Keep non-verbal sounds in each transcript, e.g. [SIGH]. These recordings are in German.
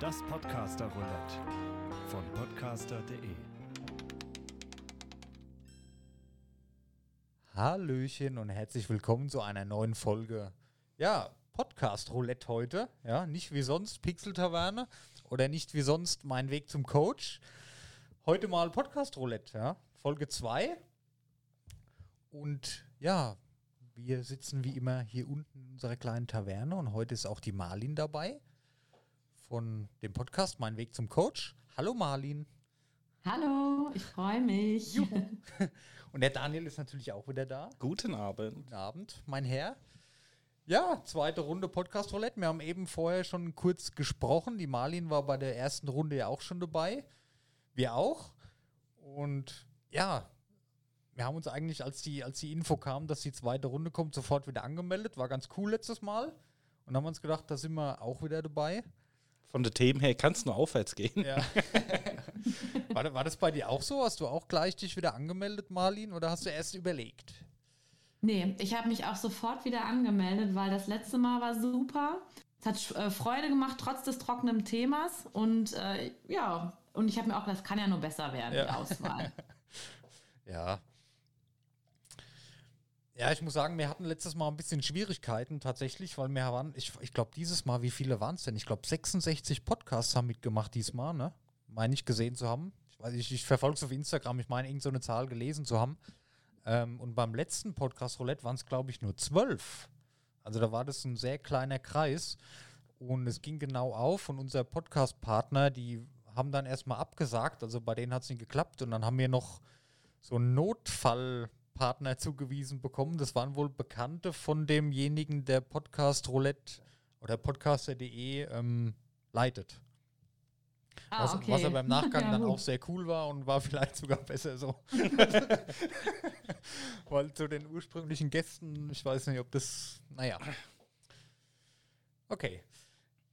Das Podcaster Roulette von podcaster.de. Hallöchen und herzlich willkommen zu einer neuen Folge. Ja, Podcast Roulette heute. Ja, nicht wie sonst Pixel Taverne oder nicht wie sonst mein Weg zum Coach. Heute mal Podcast Roulette, ja. Folge 2. Und ja, wir sitzen wie immer hier unten in unserer kleinen Taverne und heute ist auch die Marlin dabei von dem Podcast Mein Weg zum Coach. Hallo Marlin. Hallo, ich freue mich. Juhu. [LAUGHS] Und der Daniel ist natürlich auch wieder da. Guten Abend. Guten Abend, mein Herr. Ja, zweite Runde Podcast Roulette. Wir haben eben vorher schon kurz gesprochen. Die Marlin war bei der ersten Runde ja auch schon dabei. Wir auch. Und ja, wir haben uns eigentlich, als die, als die Info kam, dass die zweite Runde kommt, sofort wieder angemeldet. War ganz cool letztes Mal. Und haben uns gedacht, da sind wir auch wieder dabei. Von den Themen her kann es nur aufwärts gehen. Ja. [LAUGHS] war, war das bei dir auch so? Hast du auch gleich dich wieder angemeldet, Marlin, oder hast du erst überlegt? Nee, ich habe mich auch sofort wieder angemeldet, weil das letzte Mal war super. Es hat äh, Freude gemacht, trotz des trockenen Themas. Und äh, ja, und ich habe mir auch gedacht, das kann ja nur besser werden, ja. die Auswahl. [LAUGHS] ja, ja, ich muss sagen, wir hatten letztes Mal ein bisschen Schwierigkeiten tatsächlich, weil wir waren, ich, ich glaube, dieses Mal, wie viele waren es denn? Ich glaube, 66 Podcasts haben mitgemacht diesmal, ne? Meine ich gesehen zu haben. Ich weiß nicht, ich verfolge es auf Instagram, ich meine, irgendeine so Zahl gelesen zu haben. Ähm, und beim letzten Podcast Roulette waren es, glaube ich, nur zwölf. Also da war das ein sehr kleiner Kreis. Und es ging genau auf und unser Podcast-Partner, die haben dann erstmal abgesagt. Also bei denen hat es nicht geklappt. Und dann haben wir noch so einen Notfall- Partner zugewiesen bekommen. Das waren wohl Bekannte von demjenigen, der Podcast Roulette oder podcaster.de ähm, leitet. Ah, was, okay. was, er beim Nachgang [LAUGHS] ja, dann auch sehr cool war und war vielleicht sogar besser so. [LAUGHS] Weil zu den ursprünglichen Gästen, ich weiß nicht, ob das, naja. Okay.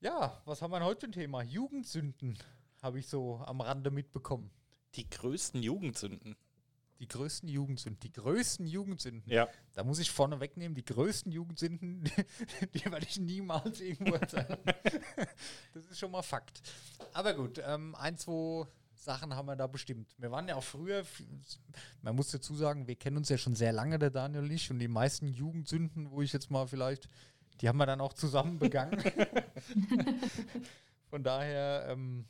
Ja, was haben wir heute für ein Thema? Jugendsünden habe ich so am Rande mitbekommen. Die größten Jugendsünden die größten Jugendsünden. Die größten Jugendsünden. Ja. Da muss ich vorne wegnehmen, die größten Jugendsünden, die, [LAUGHS] die werde ich niemals irgendwo erzählen. [LAUGHS] das ist schon mal Fakt. Aber gut, ähm, ein, zwei Sachen haben wir da bestimmt. Wir waren ja auch früher, man muss dazu sagen, wir kennen uns ja schon sehr lange, der Daniel und ich, und die meisten Jugendsünden, wo ich jetzt mal vielleicht, die haben wir dann auch zusammen begangen. [LAUGHS] Von daher ähm,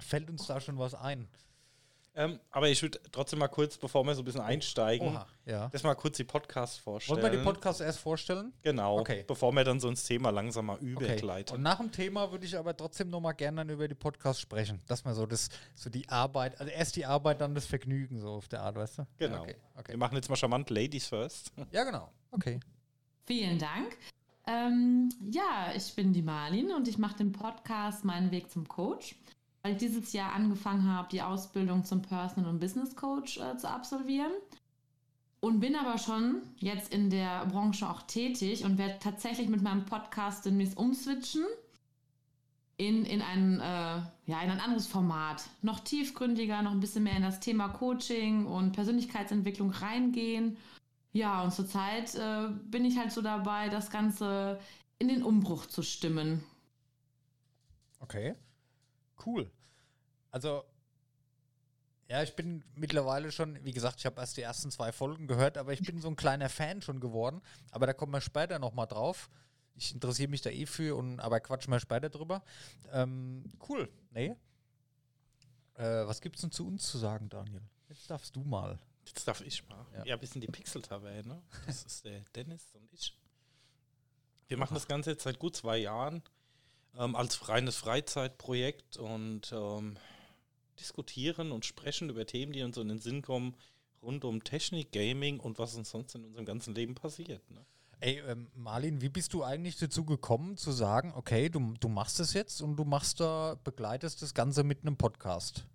fällt uns da schon was ein. Ähm, aber ich würde trotzdem mal kurz, bevor wir so ein bisschen einsteigen, Oha, ja. das mal kurz die Podcasts vorstellen. Wollen wir die Podcasts erst vorstellen? Genau, okay. bevor wir dann so ins Thema langsam mal übergleiten. Okay. Und nach dem Thema würde ich aber trotzdem noch mal gerne dann über die Podcasts sprechen. Dass man so das, so die Arbeit, also erst die Arbeit, dann das Vergnügen, so auf der Art, weißt du? Genau. Okay, okay. Wir machen jetzt mal charmant Ladies first. [LAUGHS] Ja, genau. Okay. Vielen Dank. Ähm, ja, ich bin die Marlin und ich mache den Podcast Meinen Weg zum Coach weil ich dieses Jahr angefangen habe, die Ausbildung zum Personal- und Business Coach äh, zu absolvieren. Und bin aber schon jetzt in der Branche auch tätig und werde tatsächlich mit meinem Podcast demnächst umswitchen in, in, ein, äh, ja, in ein anderes Format. Noch tiefgründiger, noch ein bisschen mehr in das Thema Coaching und Persönlichkeitsentwicklung reingehen. Ja, und zurzeit äh, bin ich halt so dabei, das Ganze in den Umbruch zu stimmen. Okay. Cool. Also, ja, ich bin mittlerweile schon, wie gesagt, ich habe erst die ersten zwei Folgen gehört, aber ich bin so ein kleiner Fan schon geworden. Aber da kommen wir später nochmal drauf. Ich interessiere mich da eh für, und, aber quatschen wir später drüber. Ähm, cool. Nee. Äh, was gibt's denn zu uns zu sagen, Daniel? Jetzt darfst du mal. Jetzt darf ich mal. Ja, ja ein bisschen die Pixel-Taverne. Das ist der Dennis und ich. Wir machen das Ganze jetzt seit gut zwei Jahren ähm, als reines Freizeitprojekt und ähm, diskutieren und sprechen über Themen, die uns in den Sinn kommen, rund um Technik, Gaming und was uns sonst in unserem ganzen Leben passiert. Ne? Ey, ähm, Marlin, wie bist du eigentlich dazu gekommen, zu sagen, okay, du, du machst es jetzt und du machst da, begleitest das Ganze mit einem Podcast?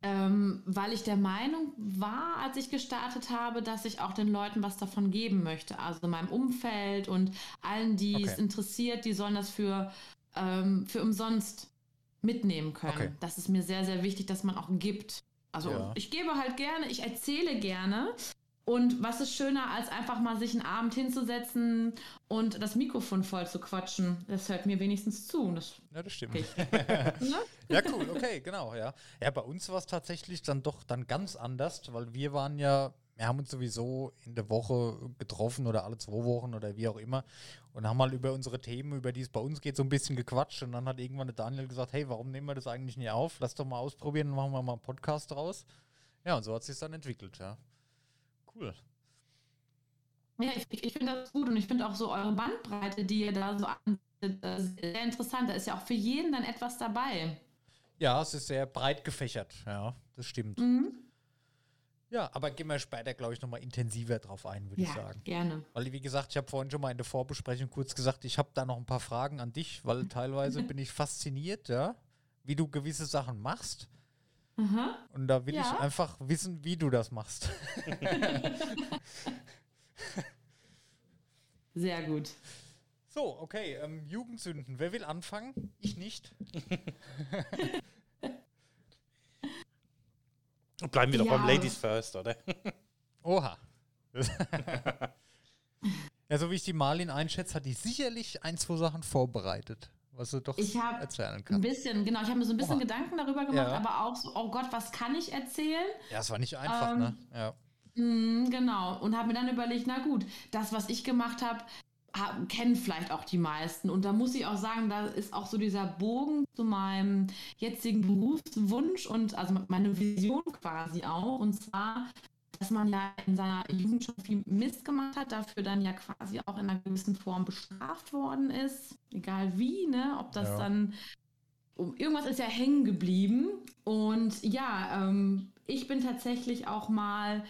Ähm, weil ich der Meinung war, als ich gestartet habe, dass ich auch den Leuten was davon geben möchte. Also meinem Umfeld und allen, die okay. es interessiert, die sollen das für, ähm, für umsonst mitnehmen können. Okay. Das ist mir sehr, sehr wichtig, dass man auch gibt. Also ja. ich gebe halt gerne, ich erzähle gerne Und was ist schöner, als einfach mal sich einen Abend hinzusetzen und das Mikrofon voll zu quatschen? Das hört mir wenigstens zu. Das ja, das stimmt. [LAUGHS] ja, cool, okay, genau, ja. Ja, bei uns war es tatsächlich dann doch dann ganz anders, weil wir waren ja, wir haben uns sowieso in der Woche getroffen oder alle zwei Wochen oder wie auch immer und haben mal über unsere Themen, über die es bei uns geht, so ein bisschen gequatscht. Und dann hat irgendwann der Daniel gesagt, hey, warum nehmen wir das eigentlich nicht auf? Lass doch mal ausprobieren machen wir mal einen Podcast draus. Ja, und so hat es sich dann entwickelt, ja. Cool. Ja, ich, ich finde das gut und ich finde auch so eure Bandbreite, die ihr da so anbietet, sehr interessant. Da ist ja auch für jeden dann etwas dabei. Ja, es ist sehr breit gefächert, ja, das stimmt. Mhm. Ja, aber gehen wir später, glaube ich, nochmal intensiver drauf ein, würde ja, ich sagen. gerne. Weil, wie gesagt, ich habe vorhin schon mal in der Vorbesprechung kurz gesagt, ich habe da noch ein paar Fragen an dich, weil [LAUGHS] teilweise bin ich fasziniert, ja, wie du gewisse Sachen machst. Mhm. Und da will ja. ich einfach wissen, wie du das machst. [LAUGHS] Sehr gut. So, okay, ähm, Jugendsünden. Wer will anfangen? Ich nicht. [LAUGHS] Bleiben wir ja. doch beim Ladies First, oder? [LAUGHS] Oha. [LAUGHS] ja, so wie ich die Marlin einschätze, hat die sicherlich ein, zwei Sachen vorbereitet was du doch ich erzählen kannst. Ein bisschen, genau. Ich habe mir so ein bisschen Oha. Gedanken darüber gemacht, ja. aber auch so, oh Gott, was kann ich erzählen? Ja, es war nicht einfach, ne? ähm, ne? Ja. Mh, genau. Und habe mir dann überlegt, na gut, das, was ich gemacht habe, kennen vielleicht auch die meisten. Und da muss ich auch sagen, da ist auch so dieser Bogen zu meinem jetzigen Berufswunsch und also meine Vision quasi auch. Und zwar dass man ja in seiner Jugend schon viel Mist gemacht hat, dafür dann ja quasi auch in einer gewissen Form bestraft worden ist, egal wie, ne, ob das ja. dann irgendwas ist ja hängen geblieben und ja, ähm, ich bin tatsächlich auch mal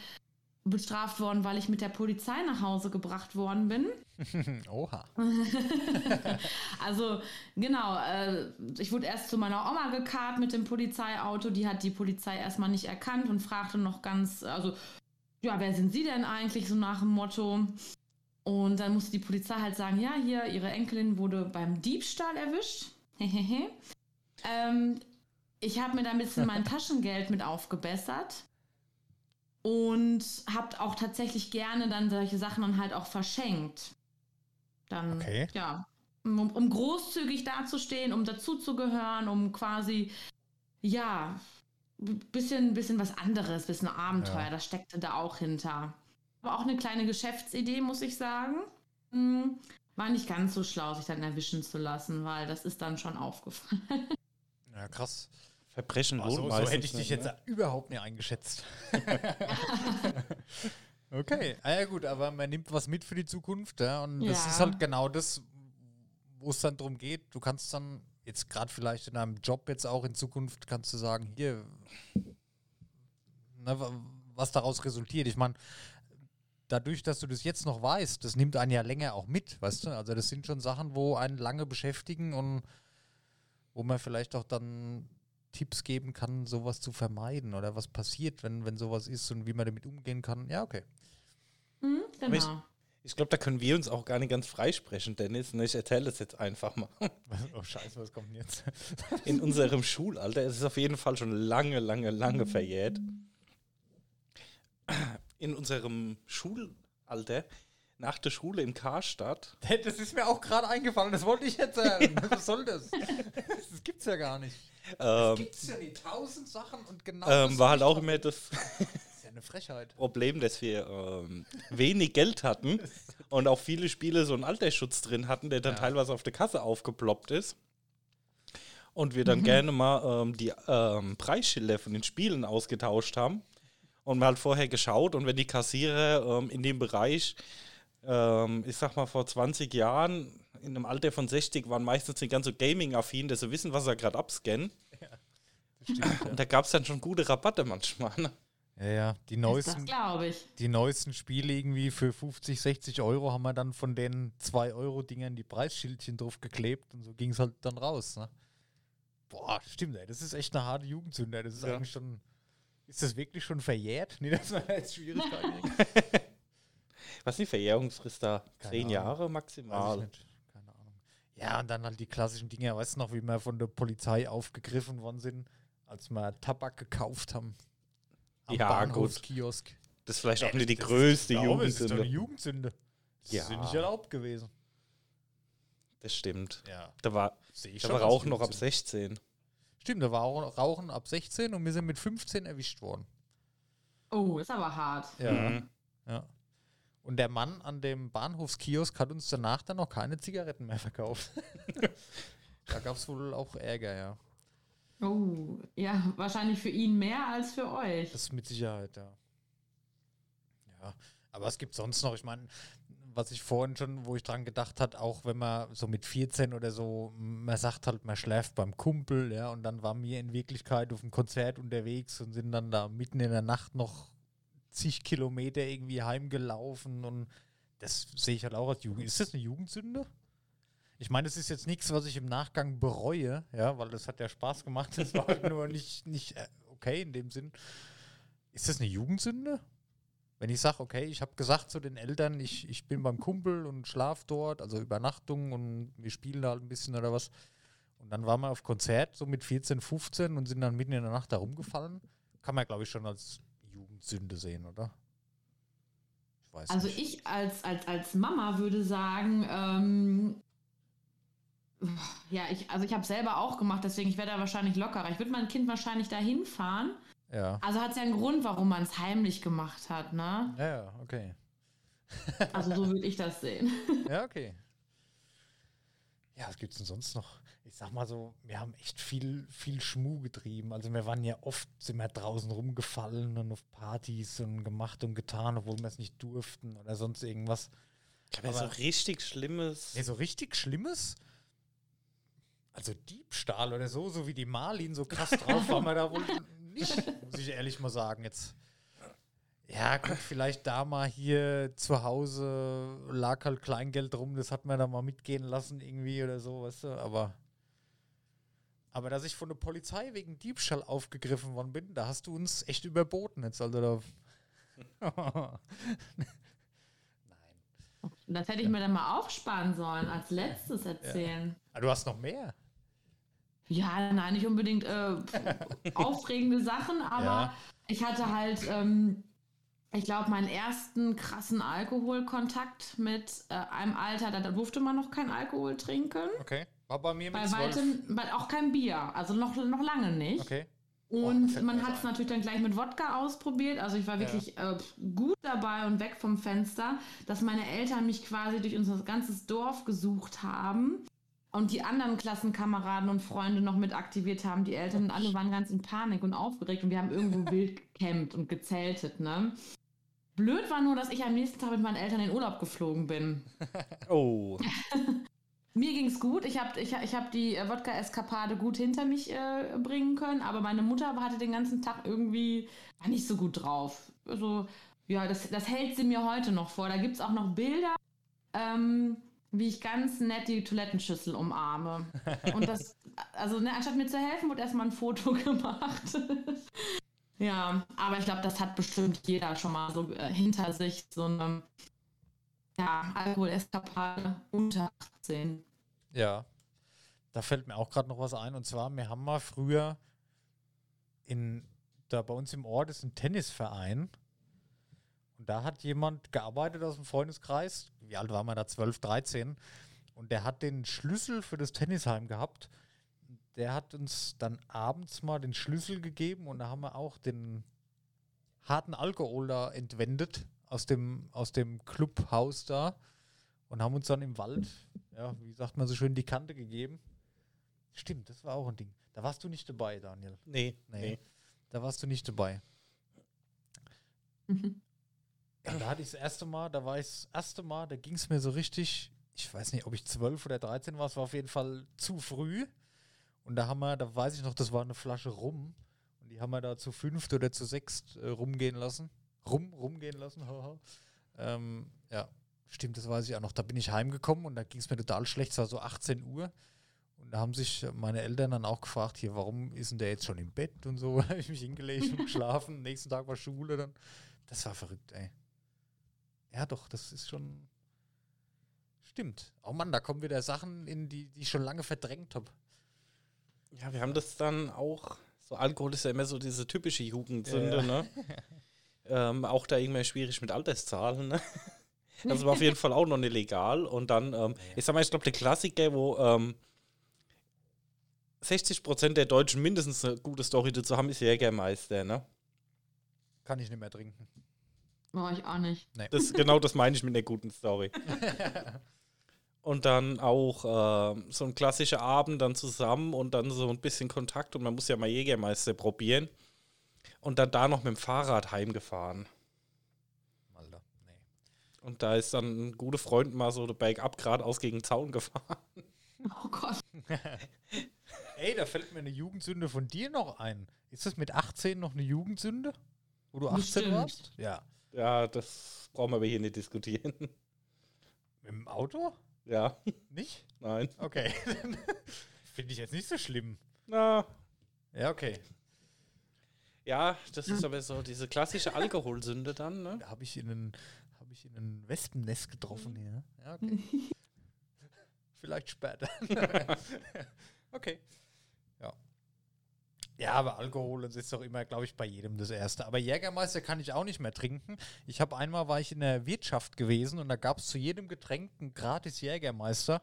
bestraft worden, weil ich mit der Polizei nach Hause gebracht worden bin. [LAUGHS] Oha. [LAUGHS] also genau, äh, ich wurde erst zu meiner Oma gekarrt mit dem Polizeiauto. Die hat die Polizei erstmal nicht erkannt und fragte noch ganz, also ja, wer sind Sie denn eigentlich so nach dem Motto? Und dann musste die Polizei halt sagen, ja, hier, Ihre Enkelin wurde beim Diebstahl erwischt. [LAUGHS] ähm, ich habe mir da ein bisschen mein Taschengeld mit aufgebessert und habe auch tatsächlich gerne dann solche Sachen dann halt auch verschenkt. Dann, okay. ja, um, um großzügig dazustehen, um dazuzugehören, um quasi, ja, bisschen, bisschen was anderes, bisschen Abenteuer, ja. das steckte da auch hinter. Aber auch eine kleine Geschäftsidee, muss ich sagen. Hm, war nicht ganz so schlau, sich dann erwischen zu lassen, weil das ist dann schon aufgefallen. Ja, krass. Verbrechen oh, so, so hätte ich dich ne? jetzt überhaupt nicht eingeschätzt. [LAUGHS] okay, ah, ja gut, aber man nimmt was mit für die Zukunft, ja, und ja. das ist halt genau das, wo es dann darum geht. Du kannst dann jetzt gerade vielleicht in einem Job jetzt auch in Zukunft kannst du sagen, hier, ne, was daraus resultiert. Ich meine, dadurch, dass du das jetzt noch weißt, das nimmt einen ja länger auch mit, weißt du? Also das sind schon Sachen, wo einen lange beschäftigen und wo man vielleicht auch dann Tipps geben kann, sowas zu vermeiden oder was passiert, wenn, wenn sowas ist und wie man damit umgehen kann. Ja, okay. Mhm, genau. Ich glaube, da können wir uns auch gar nicht ganz freisprechen, Dennis. Ne? Ich erzähle es jetzt einfach mal. [LAUGHS] Oh Scheiße, was kommt denn jetzt? In unserem Schulalter, es ist auf jeden Fall schon lange, lange, lange verjährt. In unserem Schulalter, nach der Schule in Karstadt. [LAUGHS] Das ist mir auch gerade eingefallen, das wollte ich jetzt sagen. [LAUGHS] was soll das? Das gibt's ja gar nicht. Ähm, das gibt's ja nicht. Tausend Sachen und genau ähm, War halt auch immer das eine Frechheit. Problem, dass wir ähm, wenig Geld hatten [LAUGHS] und auch viele Spiele so einen Altersschutz drin hatten, der dann ja. teilweise auf der Kasse aufgeploppt ist. Und wir dann mhm. gerne mal ähm, die ähm, Preisschilder von den Spielen ausgetauscht haben. Und mal halt vorher geschaut und wenn die Kassierer ähm, in dem Bereich, ähm, ich sag mal vor 20 Jahren, in einem Alter von 60 waren meistens nicht ganz so gaming-affin, dass sie wissen, was sie gerade abscannen. Ja, stimmt, ja. Und da gab es dann schon gute Rabatte manchmal. Ne? Ja, ja, die neuesten, die neuesten Spiele irgendwie für 50, 60 Euro haben wir dann von den 2 Euro Dingern die Preisschildchen drauf geklebt und so ging es halt dann raus. Ne? Boah, stimmt, ey, das ist echt eine harte Jugendsünde. Das ist ja. eigentlich schon, ist das wirklich schon verjährt? Nee, das war jetzt Schwierigkeiten. [LAUGHS] Was ist die Verjährungsfrist da? Keine Zehn Ahnung. Jahre maximal? Keine Ahnung. Ja, und dann halt die klassischen Dinge, weißt du noch, wie wir von der Polizei aufgegriffen worden sind, als wir Tabak gekauft haben am ja, Bahnhofskiosk. Das ist vielleicht auch nicht die größte Ich glaube, es ist doch eine Jugendsünde. Jugendsünde. Das Ja. ist nicht erlaubt gewesen. Das stimmt. Ja. Da war, Sehe ich da schon war Rauchen noch ab Jugendsünde. 16. Stimmt, da war auch Rauchen ab 16 und wir sind mit 15 erwischt worden. Oh, ist aber hart. Mhm. Ja. Und der Mann an dem Bahnhofskiosk hat uns danach dann noch keine Zigaretten mehr verkauft. [LAUGHS] da gab es wohl auch Ärger, ja. Oh, ja, wahrscheinlich für ihn mehr als für euch. Das ist mit Sicherheit, ja. Ja, aber es gibt sonst noch, ich meine, was ich vorhin schon, wo ich dran gedacht hat, auch wenn man so mit 14 oder so, man sagt halt, man schläft beim Kumpel, ja, und dann waren wir in Wirklichkeit auf einem Konzert unterwegs und sind dann da mitten in der Nacht noch zig Kilometer irgendwie heimgelaufen und das sehe ich halt auch als Jugend. Ist das eine Jugendsünde? Ich meine, es ist jetzt nichts, was ich im Nachgang bereue, ja, weil das hat ja Spaß gemacht. Das war halt nur nicht, nicht äh, okay in dem Sinn. Ist das eine Jugendsünde? Wenn ich sage, okay, ich habe gesagt zu den Eltern, ich, ich bin beim Kumpel und schlaf dort, also Übernachtung und wir spielen da halt ein bisschen oder was. Und dann waren wir auf Konzert, so mit 14, 15 und sind dann mitten in der Nacht da rumgefallen. Kann man, glaube ich, schon als Jugendsünde sehen, oder? Ich weiß Also nicht. ich als, als, als Mama würde sagen, ähm, ja, ich, also ich habe selber auch gemacht, deswegen ich wäre da wahrscheinlich lockerer. Ich würde mein Kind wahrscheinlich dahin fahren. Ja. Also hat es ja einen Grund, warum man es heimlich gemacht hat, ne? Ja, ja, okay. Also so würde ich das sehen. [LAUGHS] Ja, okay. Ja, was gibt's denn sonst noch? Ich sag mal so, wir haben echt viel, viel Schmuh getrieben. Also wir waren ja oft, sind wir draußen rumgefallen und auf Partys und gemacht und getan, obwohl wir es nicht durften oder sonst irgendwas. Ich so richtig Schlimmes. Ja, so richtig Schlimmes? Also Diebstahl oder so, so wie die Marlin so krass drauf waren wir da wohl nicht, muss ich ehrlich mal sagen jetzt. Ja, gut, vielleicht da mal hier zu Hause lag halt Kleingeld rum, das hat man da mal mitgehen lassen irgendwie oder so, weißt du, aber aber dass ich von der Polizei wegen Diebstahl aufgegriffen worden bin, da hast du uns echt überboten jetzt, also da Nein. Das hätte ich mir dann mal aufsparen sollen, als letztes erzählen. Ah, du hast noch mehr? Ja, nein, nicht unbedingt äh, [LAUGHS] aufregende Sachen, aber Ja. ich hatte halt, ähm, ich glaube, meinen ersten krassen Alkoholkontakt mit äh, einem Alter, da, da durfte man noch kein Alkohol trinken. Okay. War bei mir mit Bei weitem, bei, auch kein Bier, also noch, noch lange nicht. Okay. Und Oh, man hat es natürlich dann gleich mit Wodka ausprobiert. Also ich war Ja. wirklich äh, gut dabei und weg vom Fenster, dass meine Eltern mich quasi durch unser ganzes Dorf gesucht haben und die anderen Klassenkameraden und Freunde noch mit aktiviert haben. Die Eltern und alle waren ganz in Panik und aufgeregt und wir haben irgendwo [LAUGHS] wild gecampt und gezeltet. Ne? Blöd war nur, dass ich am nächsten Tag mit meinen Eltern in Urlaub geflogen bin. Oh. [LAUGHS] Mir ging's gut. Ich habe ich, ich hab die äh, Wodka-Eskapade gut hinter mich äh, bringen können, aber meine Mutter hatte den ganzen Tag irgendwie nicht so gut drauf. Also, ja, das, das hält sie mir heute noch vor. Da gibt's auch noch Bilder, ähm, wie ich ganz nett die Toilettenschüssel umarme. Und das, [LAUGHS] also, ne, anstatt mir zu helfen, wurde erstmal ein Foto [LAUGHS] gemacht. ja, aber ich glaube, das hat bestimmt jeder schon mal so äh, hinter sich, so eine ja, Alkoholeskapade unter 18. Ja. Da fällt mir auch gerade noch was ein. Und zwar, wir haben mal früher in, da bei uns im Ort ist ein Tennisverein. Und da hat jemand gearbeitet aus dem Freundeskreis. Wie alt war man da? 12, 13. Und der hat den Schlüssel für das Tennisheim gehabt. Der hat uns dann abends mal den Schlüssel gegeben und da haben wir auch den harten Alkohol da entwendet aus dem, aus dem Clubhaus da und haben uns dann im Wald, ja, wie sagt man so schön, die Kante gegeben. Stimmt, das war auch ein Ding. Da warst du nicht dabei, Daniel. Nee, Nee. nee. Da warst du nicht dabei. Ja, da hatte ich das erste Mal, da war ich das erste Mal, da ging es mir so richtig, ich weiß nicht, ob ich 12 oder 13 war, es war auf jeden Fall zu früh. Und da haben wir, da weiß ich noch, das war eine Flasche rum. Und die haben wir da zu fünft oder zu sechst äh, rumgehen lassen. Rum, rumgehen lassen, haha. ähm, ja, stimmt, das weiß ich auch noch. Da bin ich heimgekommen und da ging es mir total schlecht, es war so 18 Uhr. Und da haben sich meine Eltern dann auch gefragt, hier, warum ist denn der jetzt schon im Bett und so? [LAUGHS] Da habe ich mich hingelegt und geschlafen. Nächsten Tag war Schule dann. Das war verrückt, ey. Ja, doch, das ist schon. Stimmt. Oh Mann, da kommen wieder Sachen in, die, die ich schon lange verdrängt habe. Ja, wir haben das dann auch, so Alkohol ist ja immer so diese typische Jugendsünde, Ja. ne? [LAUGHS] Ähm, auch da irgendwie schwierig mit Alterszahlen. Ne? Das war auf jeden Fall auch noch nicht legal. Und dann, ähm, ich sag mal, ich glaube, der Klassiker, wo ähm, 60% der Deutschen mindestens eine gute Story dazu haben, ist Jägermeister, ne? Kann ich nicht mehr trinken. War ich auch nicht. Das, genau das meine ich mit einer guten Story. [LAUGHS] und dann auch ähm, so ein klassischer Abend dann zusammen und dann so ein bisschen Kontakt und man muss ja mal Jägermeister probieren. Und dann da noch mit dem Fahrrad heimgefahren. Und da ist dann ein guter Freund mal so bergab geradeaus gegen den Zaun gefahren. Oh Gott. [LAUGHS] Ey, da fällt mir eine Jugendsünde von dir noch ein. Ist das mit 18 noch eine Jugendsünde? Wo du 18 Bestimmt. warst? Ja. Ja, das brauchen wir aber hier nicht diskutieren. Mit dem Auto? ja, Nicht? nein. Okay. [LAUGHS] Finde ich jetzt nicht so schlimm. Na, Ja, okay. ja, das ist aber so diese klassische Alkoholsünde dann, ne? Da habe ich in ein, habe ich in ein Wespennest getroffen hier. Ja, okay. [LAUGHS] Vielleicht später. [LAUGHS] okay. Ja. Ja, aber Alkohol das ist doch immer, glaube ich, bei jedem das Erste. Aber Jägermeister kann ich auch nicht mehr trinken. Ich habe einmal, war ich in der Wirtschaft gewesen und da gab es zu jedem Getränk einen gratis Jägermeister.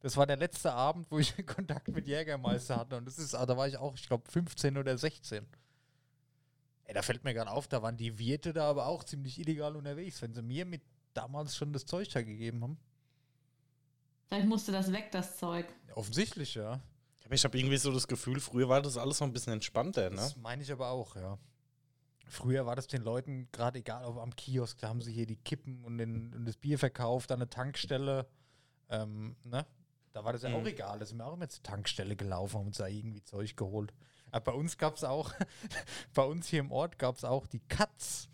Das war der letzte Abend, wo ich [LAUGHS] Kontakt mit Jägermeister hatte. Und das ist, ah, da war ich auch, ich glaube, 15 oder 16. Ey, da fällt mir gerade auf, da waren die Wirte da aber auch ziemlich illegal unterwegs, wenn sie mir mit damals schon das Zeug da gegeben haben. Vielleicht musste das weg, das Zeug. Ja, offensichtlich, ja. Aber ich habe irgendwie so das Gefühl, früher war das alles noch ein bisschen entspannter, ne? Das meine ich aber auch, ja. Früher war das den Leuten gerade egal, ob am Kiosk, da haben sie hier die Kippen und, den, und das Bier verkauft, an der Tankstelle. Ähm, ne? Da war das ja Mhm. auch egal. Da sind wir auch immer zur Tankstelle gelaufen, haben uns da irgendwie Zeug geholt. Aber bei uns gab es auch, [LAUGHS] bei uns hier im Ort gab es auch die Katz.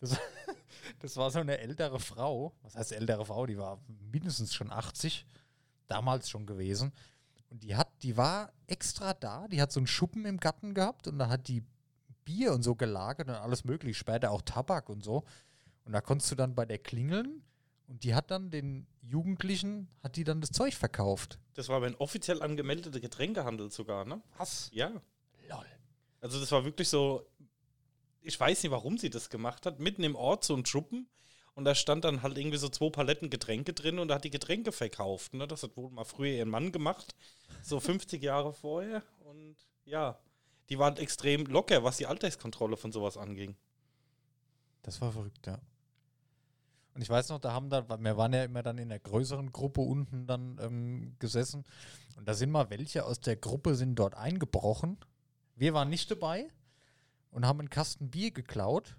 Das, [LAUGHS] das war so eine ältere Frau. Was heißt ältere Frau? Die war mindestens schon 80, damals schon gewesen. Und die hat, die war extra da, die hat so einen Schuppen im Garten gehabt und da hat die Bier und so gelagert und alles mögliche, später auch Tabak und so. Und da konntest du dann bei der klingeln und die hat dann den Jugendlichen, hat die dann das Zeug verkauft. Das war aber ein offiziell angemeldeter Getränkehandel sogar, ne? Was? Ja. Lol. Also das war wirklich so, ich weiß nicht, warum sie das gemacht hat, mitten im Ort so ein Schuppen und da stand dann halt irgendwie so zwei Paletten Getränke drin und da hat die Getränke verkauft. Ne? Das hat wohl mal früher ihren Mann gemacht, so [LAUGHS] 50 Jahre vorher und ja, die waren extrem locker, was die Alterskontrolle von sowas anging. Das war verrückt, ja. Und ich weiß noch, da haben da, wir waren ja immer dann in der größeren Gruppe unten dann ähm, gesessen. Und da sind mal welche aus der Gruppe sind dort eingebrochen. Wir waren nicht dabei und haben einen Kasten Bier geklaut.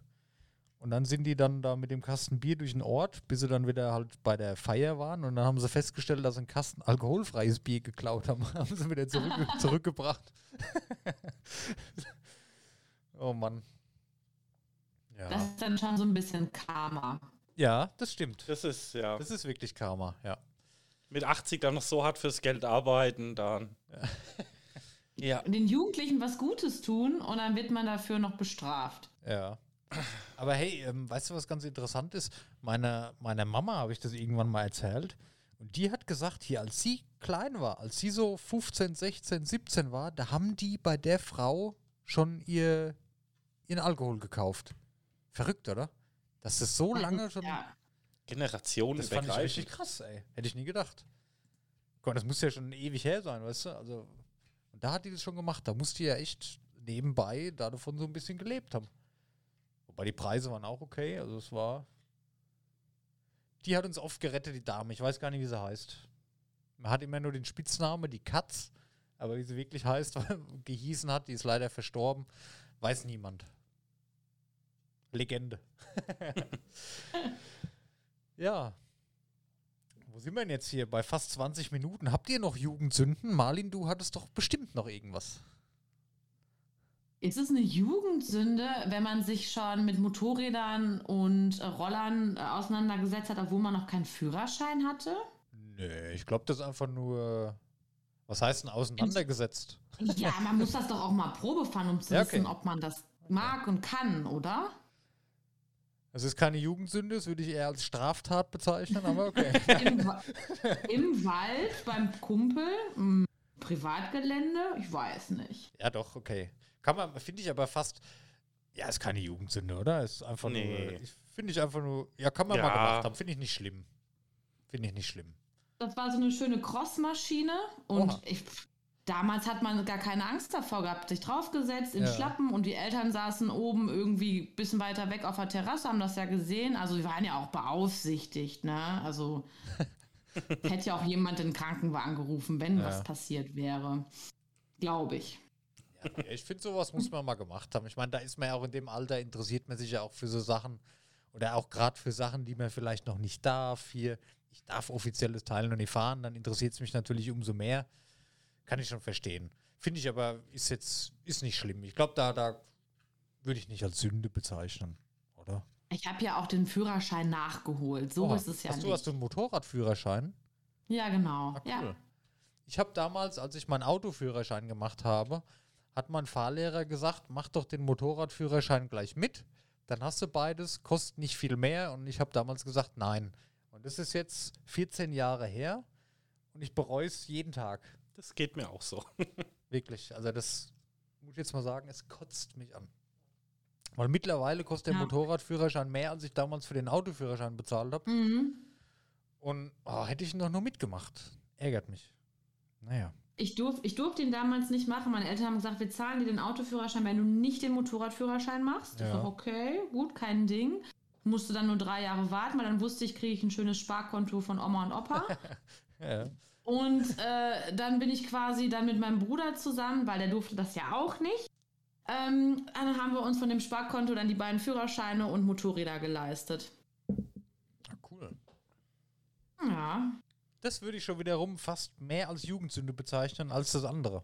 Und dann sind die dann da mit dem Kasten Bier durch den Ort, bis sie dann wieder halt bei der Feier waren. Und dann haben sie festgestellt, dass sie einen Kasten alkoholfreies Bier geklaut haben. [LAUGHS] haben sie wieder zurück, [LAUGHS] zurückgebracht. [LAUGHS] oh Mann. Ja. Das ist dann schon so ein bisschen Karma. ja, das stimmt. Das ist ja Das ist wirklich Karma, ja. mit 80 dann noch so hart fürs Geld arbeiten, dann. Ja. Den Jugendlichen was Gutes tun und dann wird man dafür noch bestraft. Ja. Aber hey, ähm, weißt du, was ganz interessant ist? Meiner meiner Mama habe ich das irgendwann mal erzählt. Und die hat gesagt, hier, als sie klein war, als sie so 15, 16, 17 war, da haben die bei der Frau schon ihr, ihren Alkohol gekauft. Verrückt, oder? Dass das so lange schon. Ja. Generation das fand ich richtig krass, ey. Hätte ich nie gedacht. Gott, das muss ja schon ewig her sein, weißt du? Also, und da hat die das schon gemacht. Da musste ja echt nebenbei da davon so ein bisschen gelebt haben. Wobei die Preise waren auch okay. Also es war. Die hat uns oft gerettet, die Dame. Ich weiß gar nicht, wie sie heißt. Man hat immer nur den Spitznamen, die Katz. Aber wie sie wirklich heißt, [LAUGHS] gehießen hat, die ist leider verstorben, weiß niemand. Legende. [LAUGHS] ja. Wo sind wir denn jetzt hier? Bei fast 20 Minuten. Habt ihr noch Jugendsünden? Marlin, du hattest doch bestimmt noch irgendwas. Ist es eine Jugendsünde, wenn man sich schon mit Motorrädern und äh, Rollern äh, auseinandergesetzt hat, obwohl man noch keinen Führerschein hatte? Nee, ich glaube, das ist einfach nur. Was heißt denn auseinandergesetzt? Ja, man muss das doch auch mal Probe fahren, um zu Ja, okay. wissen, ob man das mag und kann, oder? Es ist keine Jugendsünde, das würde ich eher als Straftat bezeichnen, aber okay. [LAUGHS] Im, Wa- Im Wald, beim Kumpel, im Privatgelände, ich weiß nicht. ja, doch, okay. Kann man, finde ich aber fast. Ja, ist keine Jugendsünde, oder? Ist einfach Nee. nur. Finde ich einfach nur. Ja, kann man Ja. mal gemacht haben. Finde ich nicht schlimm. Finde ich nicht schlimm. Das war so eine schöne Crossmaschine und Oha. ich, damals hat man gar keine Angst davor gehabt, sich draufgesetzt in Ja. Schlappen und die Eltern saßen oben irgendwie ein bisschen weiter weg auf der Terrasse, haben das ja gesehen. Also die waren ja auch beaufsichtigt, ne? Also [LAUGHS] hätte ja auch jemand den Krankenwagen gerufen, wenn Ja. was passiert wäre. Glaube ich. Ja, ich finde, sowas muss man mal gemacht haben. Ich meine, da ist man ja auch in dem Alter, interessiert man sich ja auch für so Sachen oder auch gerade für Sachen, die man vielleicht noch nicht darf. Hier, ich darf offizielles Teil noch nicht fahren, dann interessiert es mich natürlich umso mehr. Kann ich schon verstehen. Finde ich aber, ist jetzt, ist nicht schlimm. Ich glaube, da, da würde ich nicht als Sünde bezeichnen, oder? Ich habe ja auch den Führerschein nachgeholt. So Oha. ist es ja hast nicht. du, hast du einen Motorradführerschein? ja, genau. Ah, cool. Ja. Ich habe damals, als ich meinen Autoführerschein gemacht habe, hat mein Fahrlehrer gesagt, mach doch den Motorradführerschein gleich mit. Dann hast du beides, kostet nicht viel mehr. Und ich habe damals gesagt, nein. Und das ist jetzt 14 Jahre her und ich bereue es jeden Tag. Das geht mir auch so. [LAUGHS] Wirklich. Also das muss ich jetzt mal sagen, es kotzt mich an. Weil mittlerweile kostet der Ja. Motorradführerschein mehr, als ich damals für den Autoführerschein bezahlt habe. Mhm. Und oh, hätte ich ihn doch nur mitgemacht. Ärgert mich. Naja. Ich, durf, ich durfte ihn damals nicht machen. Meine Eltern haben gesagt, wir zahlen dir den Autoführerschein, wenn du nicht den Motorradführerschein machst. Ich Ja. sag, okay, gut, kein Ding. Musste dann nur drei Jahre warten, weil dann wusste ich, kriege ich ein schönes Sparkonto von Oma und Opa. [LAUGHS] Ja. Und äh, dann bin ich quasi dann mit meinem Bruder zusammen, weil der durfte das ja auch nicht. Ähm, dann haben wir uns von dem Sparkonto dann die beiden Führerscheine und Motorräder geleistet. Ah, cool. Ja, Das würde ich schon wiederum fast mehr als Jugendsünde bezeichnen als das andere.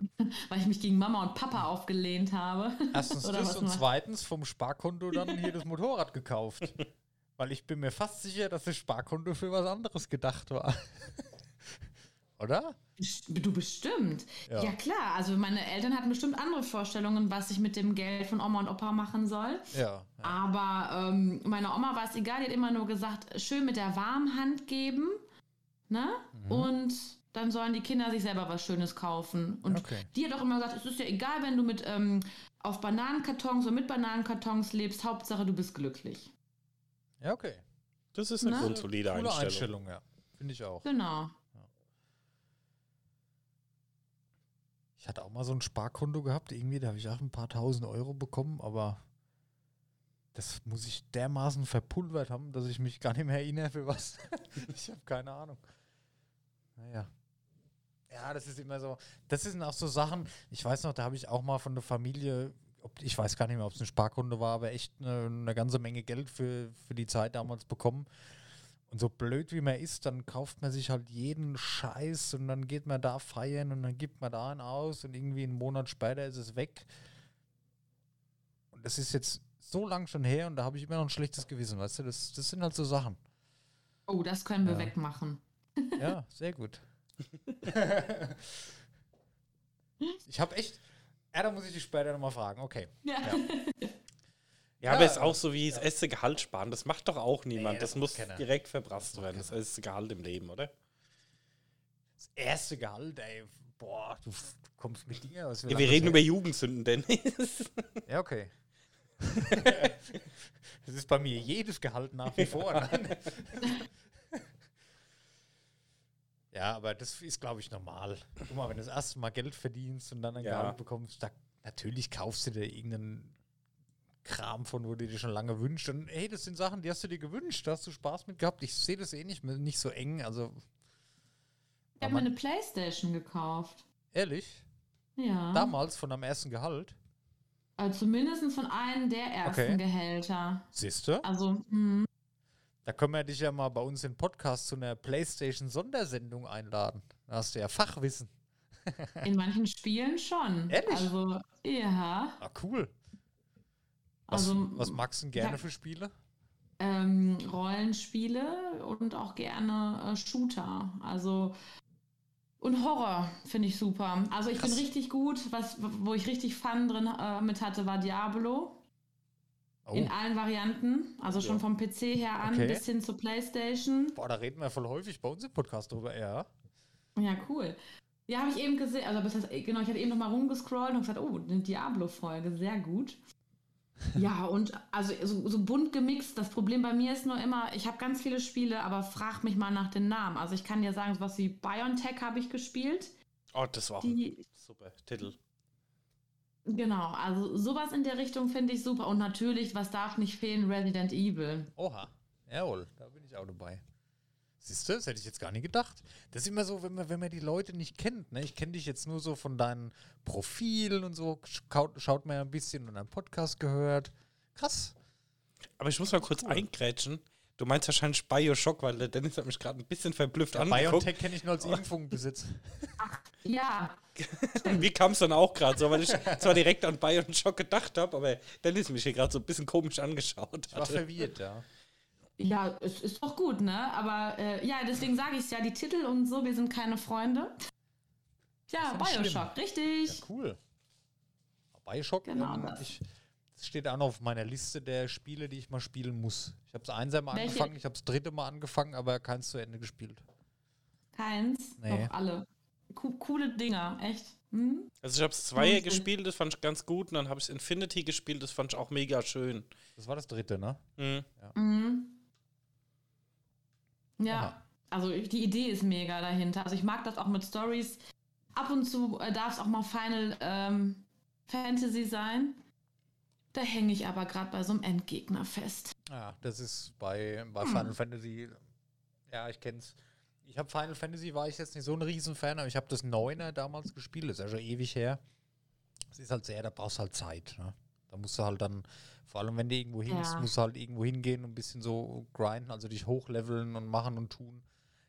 [LAUGHS] weil ich mich gegen Mama und Papa aufgelehnt habe. Erstens [LAUGHS] das und zweitens vom Sparkonto dann hier das Motorrad gekauft. [LAUGHS] Weil ich bin mir fast sicher, dass das Sparkonto für was anderes gedacht war. [LAUGHS] Oder? Du bestimmt. Ja. Ja. klar. Also meine Eltern hatten bestimmt andere Vorstellungen, was ich mit dem Geld von Oma und Opa machen soll. Ja. ja. Aber ähm, meiner Oma war es egal. Die hat immer nur gesagt, schön mit der warmen Hand geben. Ne? Mhm. Und dann sollen die Kinder sich selber was Schönes kaufen. Und Okay. die hat auch immer gesagt, es ist ja egal, wenn du mit ähm, auf Bananenkartons oder mit Bananenkartons lebst. Hauptsache, du bist glücklich. Ja, okay. Das ist eine Na? grundsolide Coole Einstellung. Einstellung, ja. Finde ich auch. Genau. Ich hatte auch mal so ein Sparkonto gehabt, irgendwie, da habe ich auch ein paar tausend Euro bekommen, aber das muss ich dermaßen verpulvert haben, dass ich mich gar nicht mehr erinnere für was. [LAUGHS] ich habe keine Ahnung. Naja. Ja, das ist immer so. Das sind auch so Sachen, ich weiß noch, da habe ich auch mal von der Familie, ich weiß gar nicht mehr, ob es ein Sparkonto war, aber echt eine, eine ganze Menge Geld für, für die Zeit damals bekommen. Und so blöd wie man ist, dann kauft man sich halt jeden Scheiß und dann geht man da feiern und dann gibt man da einen aus und irgendwie einen Monat später ist es weg. Und das ist jetzt so lang schon her und da habe ich immer noch ein schlechtes Gewissen, weißt du? Das, das sind halt so Sachen. Oh, das können wir Ja. wegmachen. Ja, sehr gut. [LAUGHS] ich habe echt. Ja, da muss ich dich später nochmal fragen. Okay. Ja. Ja. [LAUGHS] Ja, aber ist auch so wie das erste Gehalt sparen. Das macht doch auch niemand. Nee, das, das muss keiner. direkt verprasst werden. Das erste Gehalt im Leben, oder? Das erste Gehalt, ey. Boah, du, kommst mit Dingen aus. Ja, wir das reden her- über Jugendsünden, Dennis. [LAUGHS] Ja, okay. [LAUGHS] das ist bei mir jedes Gehalt nach wie vor. Ja, aber das ist, glaube ich, normal. Guck mal, wenn du das erste Mal Geld verdienst und dann ein Ja. Gehalt bekommst, da, natürlich kaufst du dir irgendeinen Kram von, wo du dir schon lange wünschst. Und hey, das sind Sachen, die hast du dir gewünscht, da hast du Spaß mit gehabt. Ich sehe das eh nicht, nicht so eng. Also, Ich habe mir eine Playstation gekauft. ehrlich, Ja. damals von am ersten Gehalt, Also zumindest von einem der ersten Okay. Gehälter. siehst du? Also, hm. Da können wir dich ja mal bei uns im Podcast zu einer PlayStation-Sondersendung einladen. Da hast du ja Fachwissen. [LAUGHS] in manchen Spielen schon. Ehrlich? Also, ja. Ah, cool. Was, Also, was magst du denn gerne ja. für Spiele? ähm, Rollenspiele und auch gerne äh, Shooter. Also und Horror finde ich super. Also ich Krass. bin richtig gut. Was, wo ich richtig Fun drin äh, mit hatte, war Diablo. Oh, In allen Varianten. Also schon Ja. vom PC her an Okay. bis hin zur Playstation. boah, da reden wir voll häufig bei uns im Podcast drüber. Ja. Ja, cool. Ja, habe ich eben gesehen. Also, das heißt, genau, ich hatte eben noch mal rumgescrollt und gesagt, oh, eine Diablo-Folge, sehr gut. [LAUGHS] ja, und also so, so, bunt gemixt. Das Problem bei mir ist nur immer, ich habe ganz viele Spiele, aber frag mich mal nach den Namen. Also ich kann dir sagen, sowas wie Biontech habe ich gespielt. Oh, das war Die, ein super Titel. Genau, also sowas in der Richtung finde ich super. Und natürlich, was darf nicht fehlen, Resident Evil. Oha, jawohl, da bin ich auch dabei. Siehst du, das hätte ich jetzt gar nicht gedacht. Das ist immer so, wenn man, wenn man die Leute nicht kennt. Ne? Ich kenne dich jetzt nur so von deinen Profilen und so. Schaut, schaut mir ein bisschen und einen Podcast gehört. Krass. Aber ich muss mal kurz cool. eingrätschen. Du meinst wahrscheinlich Bioshock, weil der Dennis hat mich gerade ein bisschen verblüfft ja, angeguckt. Biotech kenne ich nur als [LAUGHS] Impfungbesitz. Ach, ja. [LAUGHS] Wie kam es dann auch gerade so, weil ich zwar direkt an Bioshock gedacht habe, aber Dennis mich hier gerade so ein bisschen komisch angeschaut hat. Ich war verwirrt, ja. Ja, es ist doch gut, ne? Aber äh, ja, deswegen sage ich es ja, die Titel und so, wir sind keine Freunde. Ja, Bioshock, schlimm. richtig. Ja, cool. Bioshock, genau ähm, das. Ich, das steht auch noch auf meiner Liste der Spiele, die ich mal spielen muss. Ich habe es einsam Welche? angefangen, ich habe es dritte Mal angefangen, aber keins zu Ende gespielt. Keins? Nee. Doch alle. Co coole Dinger, echt. Hm? Also ich habe es zwei gespielt, das fand ich ganz gut. Und dann habe ich Infinity gespielt, das fand ich auch mega schön. Das war das dritte, ne? Mhm. Ja. Mhm. Ja, Aha. also die Idee ist mega dahinter. Also ich mag das auch mit Stories. Ab und zu äh, darf es auch mal Final ähm, Fantasy sein. Da hänge ich aber gerade bei so einem Endgegner fest. Ja, das ist bei, bei hm. Final Fantasy. Ja, ich kenn's. Ich habe Final Fantasy, war ich jetzt nicht so ein Riesenfan, aber ich habe das Neuner damals gespielt, das ist ja schon ewig her. Es ist halt sehr, da brauchst du halt Zeit. Ne? Da musst du halt dann vor allem, wenn du irgendwo hin ja. musst du halt irgendwo hingehen und ein bisschen so grinden, also dich hochleveln und machen und tun.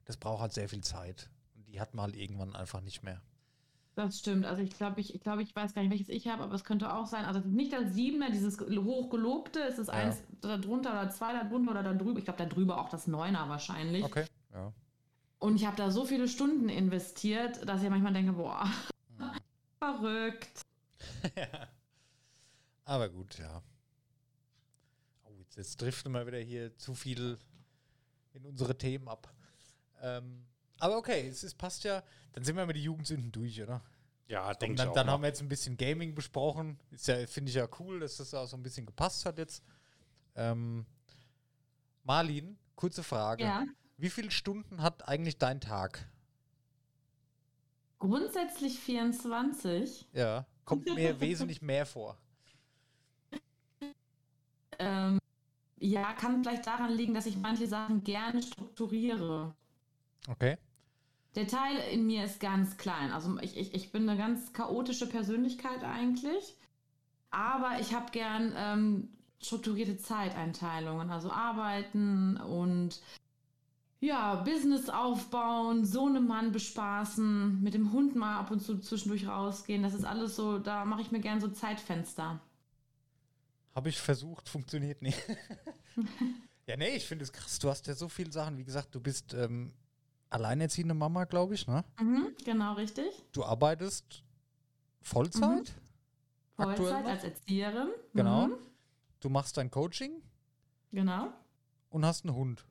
Das braucht halt sehr viel Zeit. Und die hat man halt irgendwann einfach nicht mehr. Das stimmt. Also ich glaube, ich, ich glaube, ich weiß gar nicht, welches ich habe, aber es könnte auch sein. Also nicht das Siebener, dieses hochgelobte, es ist ja. eins da drunter oder zwei da drunter oder da drüber. Ich glaube, da drüber auch das Neuner wahrscheinlich. Okay. Ja. Und ich habe da so viele Stunden investiert, dass ich manchmal denke, boah, hm. [LAUGHS] verrückt. [LAUGHS] ja. Aber gut, ja. Jetzt driften wir wieder hier zu viel in unsere Themen ab. Ähm, aber okay, es ist, passt ja. Dann sind wir mit den Jugendsünden durch, oder? Ja, denke ich. Dann, dann haben wir jetzt ein bisschen Gaming besprochen. Ist ja, finde ich ja cool, dass das auch so ein bisschen gepasst hat jetzt. Ähm, Marlin, kurze Frage. Ja. Wie viele Stunden hat eigentlich dein Tag? Grundsätzlich 24. Ja, kommt mir [LAUGHS] wesentlich mehr vor. Ähm, ja, kann vielleicht daran liegen, dass ich manche Sachen gerne strukturiere. Okay. Der Teil in mir ist ganz klein. Also ich, ich, ich bin eine ganz chaotische Persönlichkeit eigentlich. Aber ich habe gern ähm, strukturierte Zeiteinteilungen. Also arbeiten und ja, Business aufbauen, Sohnemann bespaßen, mit dem Hund mal ab und zu zwischendurch rausgehen. Das ist alles so, da mache ich mir gern so Zeitfenster. Habe ich versucht, funktioniert nicht. [LAUGHS] ja, nee, ich finde es krass. Du hast ja so viele Sachen. Wie gesagt, du bist ähm, alleinerziehende Mama, glaube ich, ne? Mhm, genau, richtig. Du arbeitest Vollzeit? Mhm. Vollzeit als Erzieherin. Genau. Mhm. Du machst dein Coaching. Genau. Und hast einen Hund.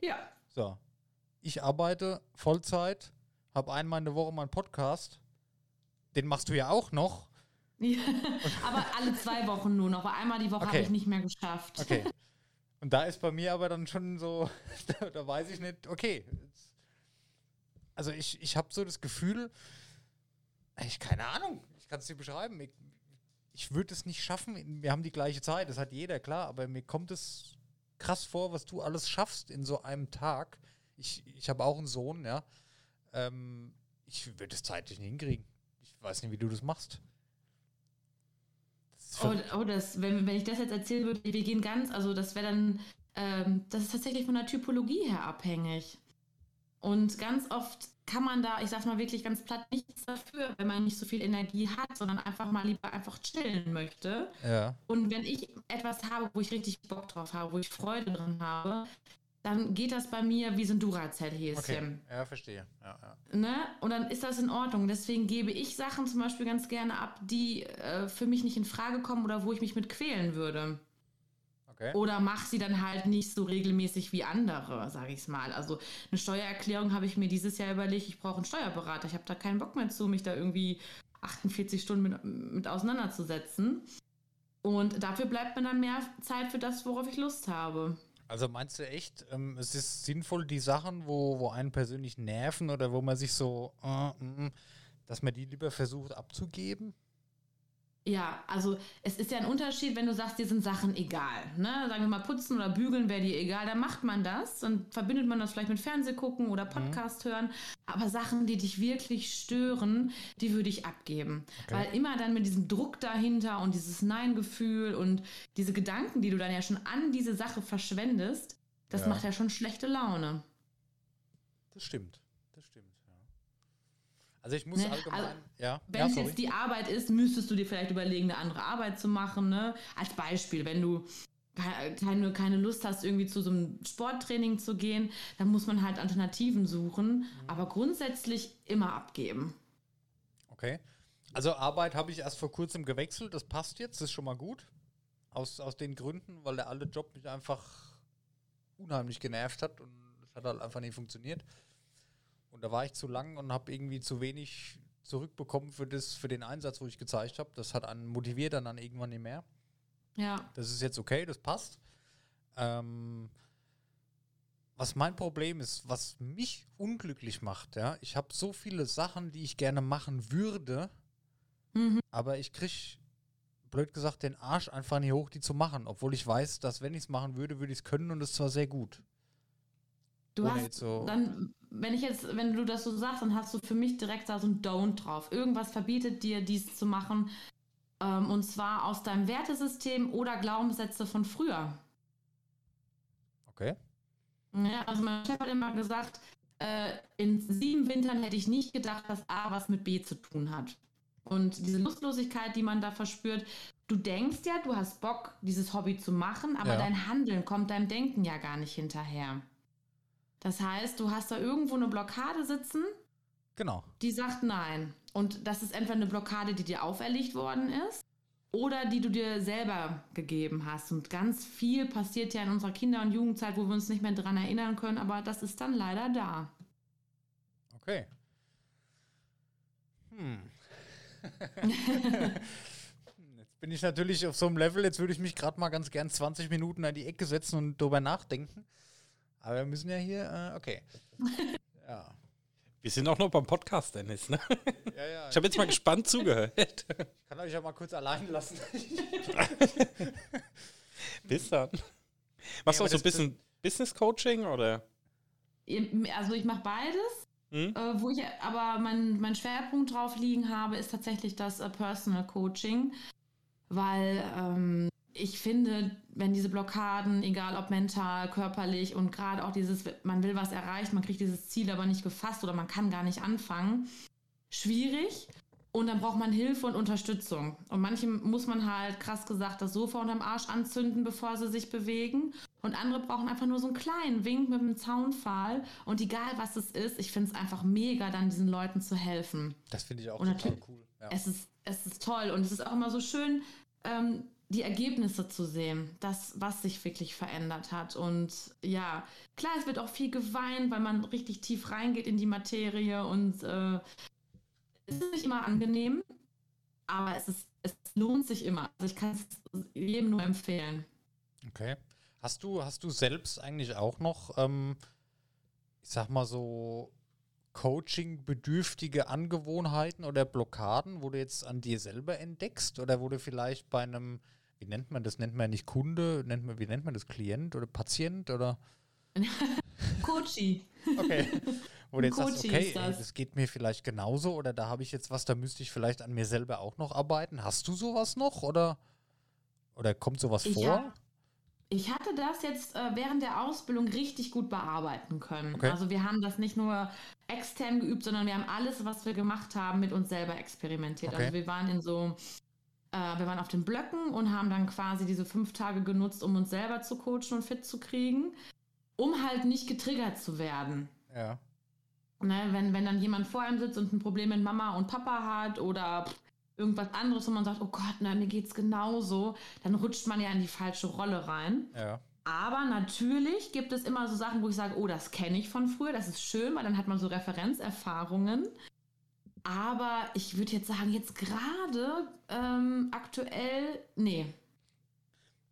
Ja. So. Ich arbeite Vollzeit, habe einmal in der Woche meinen Podcast. Den machst du ja auch noch. [LAUGHS] Ja, aber alle zwei Wochen nur noch, einmal die Woche okay. habe ich nicht mehr geschafft. Okay. [LAUGHS] Und da ist bei mir aber dann schon so, [LAUGHS] da, da weiß ich nicht, okay. Also ich, ich habe so das Gefühl, ich keine Ahnung, ich kann es dir beschreiben. Ich, ich würde es nicht schaffen. Wir haben die gleiche Zeit, das hat jeder, klar, aber mir kommt es krass vor, was du alles schaffst in so einem Tag. Ich, ich habe auch einen Sohn, ja. Ähm, ich würde es zeitlich nicht hinkriegen. Ich weiß nicht, wie du das machst. Oh, oh das, wenn, wenn ich das jetzt erzählen würde, wir gehen ganz, also das wäre dann, ähm, das ist tatsächlich von der Typologie her abhängig. Und ganz oft kann man da, ich sag mal wirklich ganz platt, nichts dafür, wenn man nicht so viel Energie hat, sondern einfach mal lieber einfach chillen möchte. Ja. Und wenn ich etwas habe, wo ich richtig Bock drauf habe, wo ich Freude drin habe, dann geht das bei mir wie so ein Duracell-Häschen. Okay. Ja, verstehe. Ja, ja. Ne? Und dann ist das in Ordnung. Deswegen gebe ich Sachen zum Beispiel ganz gerne ab, die äh, für mich nicht in Frage kommen oder wo ich mich mit quälen würde. Okay. Oder mach sie dann halt nicht so regelmäßig wie andere, sage ich es mal. Also eine Steuererklärung habe ich mir dieses Jahr überlegt, ich brauche einen Steuerberater. Ich habe da keinen Bock mehr zu, mich da irgendwie 48 Stunden mit, mit auseinanderzusetzen. Und dafür bleibt mir dann mehr Zeit für das, worauf ich Lust habe. Also meinst du echt, ähm, es ist sinnvoll, die Sachen, wo, wo einen persönlich nerven oder wo man sich so, äh, äh, dass man die lieber versucht abzugeben? Ja, also es ist ja ein Unterschied, wenn du sagst, dir sind Sachen egal. Ne? Sagen wir mal, putzen oder bügeln wäre dir egal, dann macht man das. Dann verbindet man das vielleicht mit Fernseh gucken oder mhm. Podcast mhm. hören. Aber Sachen, die dich wirklich stören, die würde ich abgeben. Okay. Weil immer dann mit diesem Druck dahinter und dieses Nein-Gefühl und diese Gedanken, die du dann ja schon an diese Sache verschwendest, das ja. macht ja schon schlechte Laune. Das stimmt. Also ich muss ne? allgemein, also, ja. Wenn ja, es jetzt die Arbeit ist, müsstest du dir vielleicht überlegen, eine andere Arbeit zu machen. Ne? Als Beispiel, wenn du keine, keine Lust hast, irgendwie zu so einem Sporttraining zu gehen, dann muss man halt Alternativen suchen. Mhm. Aber grundsätzlich immer abgeben. Okay. Also Arbeit habe ich erst vor kurzem gewechselt. Das passt jetzt, das ist schon mal gut. Aus, aus den Gründen, weil der alte Job mich einfach unheimlich genervt hat und es hat halt einfach nicht funktioniert. Und da war ich zu lang und habe irgendwie zu wenig zurückbekommen für, das, für den Einsatz, wo ich gezeigt habe. Das hat einen motiviert dann, dann irgendwann nicht mehr. Ja. Das ist jetzt okay, das passt. Ähm, was mein Problem ist, was mich unglücklich macht, ja, ich habe so viele Sachen, die ich gerne machen würde, mhm. aber ich kriege, blöd gesagt, den Arsch einfach nicht hoch, die zu machen, obwohl ich weiß, dass wenn ich es machen würde, würde ich es können und es zwar sehr gut. Du Ohne hast so dann, wenn ich jetzt, wenn du das so sagst, dann hast du für mich direkt da so ein Don't drauf. Irgendwas verbietet dir, dies zu machen. Ähm, und zwar aus deinem Wertesystem oder Glaubenssätze von früher. Okay. Ja, also mein Chef hat immer gesagt, äh, in sieben Wintern hätte ich nicht gedacht, dass A was mit B zu tun hat. Und diese Lustlosigkeit, die man da verspürt, du denkst ja, du hast Bock, dieses Hobby zu machen, aber ja. dein Handeln kommt deinem Denken ja gar nicht hinterher. Das heißt, du hast da irgendwo eine Blockade sitzen. Genau. Die sagt nein. Und das ist entweder eine Blockade, die dir auferlegt worden ist oder die du dir selber gegeben hast. Und ganz viel passiert ja in unserer Kinder- und Jugendzeit, wo wir uns nicht mehr dran erinnern können, aber das ist dann leider da. Okay. Hm. [LAUGHS] jetzt bin ich natürlich auf so einem Level, jetzt würde ich mich gerade mal ganz gern 20 Minuten an die Ecke setzen und darüber nachdenken. Aber wir müssen ja hier, äh, okay. [LAUGHS] ja. Wir sind auch noch beim Podcast, Dennis. Ne? Ja, ja. Ich habe jetzt mal gespannt zugehört. Ich kann euch ja mal kurz allein lassen. [LAUGHS] Bis dann. Machst du auch so ein bisschen Business Coaching oder? Also ich mache beides. Hm? Äh, wo ich aber meinen mein Schwerpunkt drauf liegen habe, ist tatsächlich das äh, Personal Coaching, weil ähm, ich finde, wenn diese Blockaden, egal ob mental, körperlich und gerade auch dieses, man will was erreichen, man kriegt dieses Ziel aber nicht gefasst oder man kann gar nicht anfangen, schwierig. Und dann braucht man Hilfe und Unterstützung. Und manchem muss man halt, krass gesagt, das Sofa unterm Arsch anzünden, bevor sie sich bewegen. Und andere brauchen einfach nur so einen kleinen Wink mit einem Zaunpfahl. Und egal was es ist, ich finde es einfach mega, dann diesen Leuten zu helfen. Das finde ich auch und total cool. Ja. Es, ist, es ist toll. Und es ist auch immer so schön, ähm, die Ergebnisse zu sehen, das, was sich wirklich verändert hat. Und ja, klar, es wird auch viel geweint, weil man richtig tief reingeht in die Materie und äh, es ist nicht immer angenehm, aber es, ist, es lohnt sich immer. Also ich kann es jedem nur empfehlen. Okay. Hast du, hast du selbst eigentlich auch noch, ähm, ich sag mal so, Coaching-bedürftige Angewohnheiten oder Blockaden, wo du jetzt an dir selber entdeckst oder wo du vielleicht bei einem wie nennt man das? Nennt man nicht Kunde? Nennt man, wie nennt man das? Klient oder Patient oder? [LAUGHS] Coachy. Okay. Wo du jetzt sagst, okay, das. Ey, das geht mir vielleicht genauso oder da habe ich jetzt was, da müsste ich vielleicht an mir selber auch noch arbeiten. Hast du sowas noch oder, oder kommt sowas ich vor? Ich hatte das jetzt äh, während der Ausbildung richtig gut bearbeiten können. Okay. Also wir haben das nicht nur extern geübt, sondern wir haben alles, was wir gemacht haben, mit uns selber experimentiert. Okay. Also wir waren in so wir waren auf den Blöcken und haben dann quasi diese fünf Tage genutzt, um uns selber zu coachen und fit zu kriegen, um halt nicht getriggert zu werden. Ja. Ne, wenn, wenn dann jemand vor einem sitzt und ein Problem mit Mama und Papa hat oder irgendwas anderes, wo man sagt, oh Gott, na, mir geht's genauso, dann rutscht man ja in die falsche Rolle rein. Ja. Aber natürlich gibt es immer so Sachen, wo ich sage, oh, das kenne ich von früher, das ist schön, weil dann hat man so Referenzerfahrungen. Aber ich würde jetzt sagen, jetzt gerade ähm, aktuell, nee.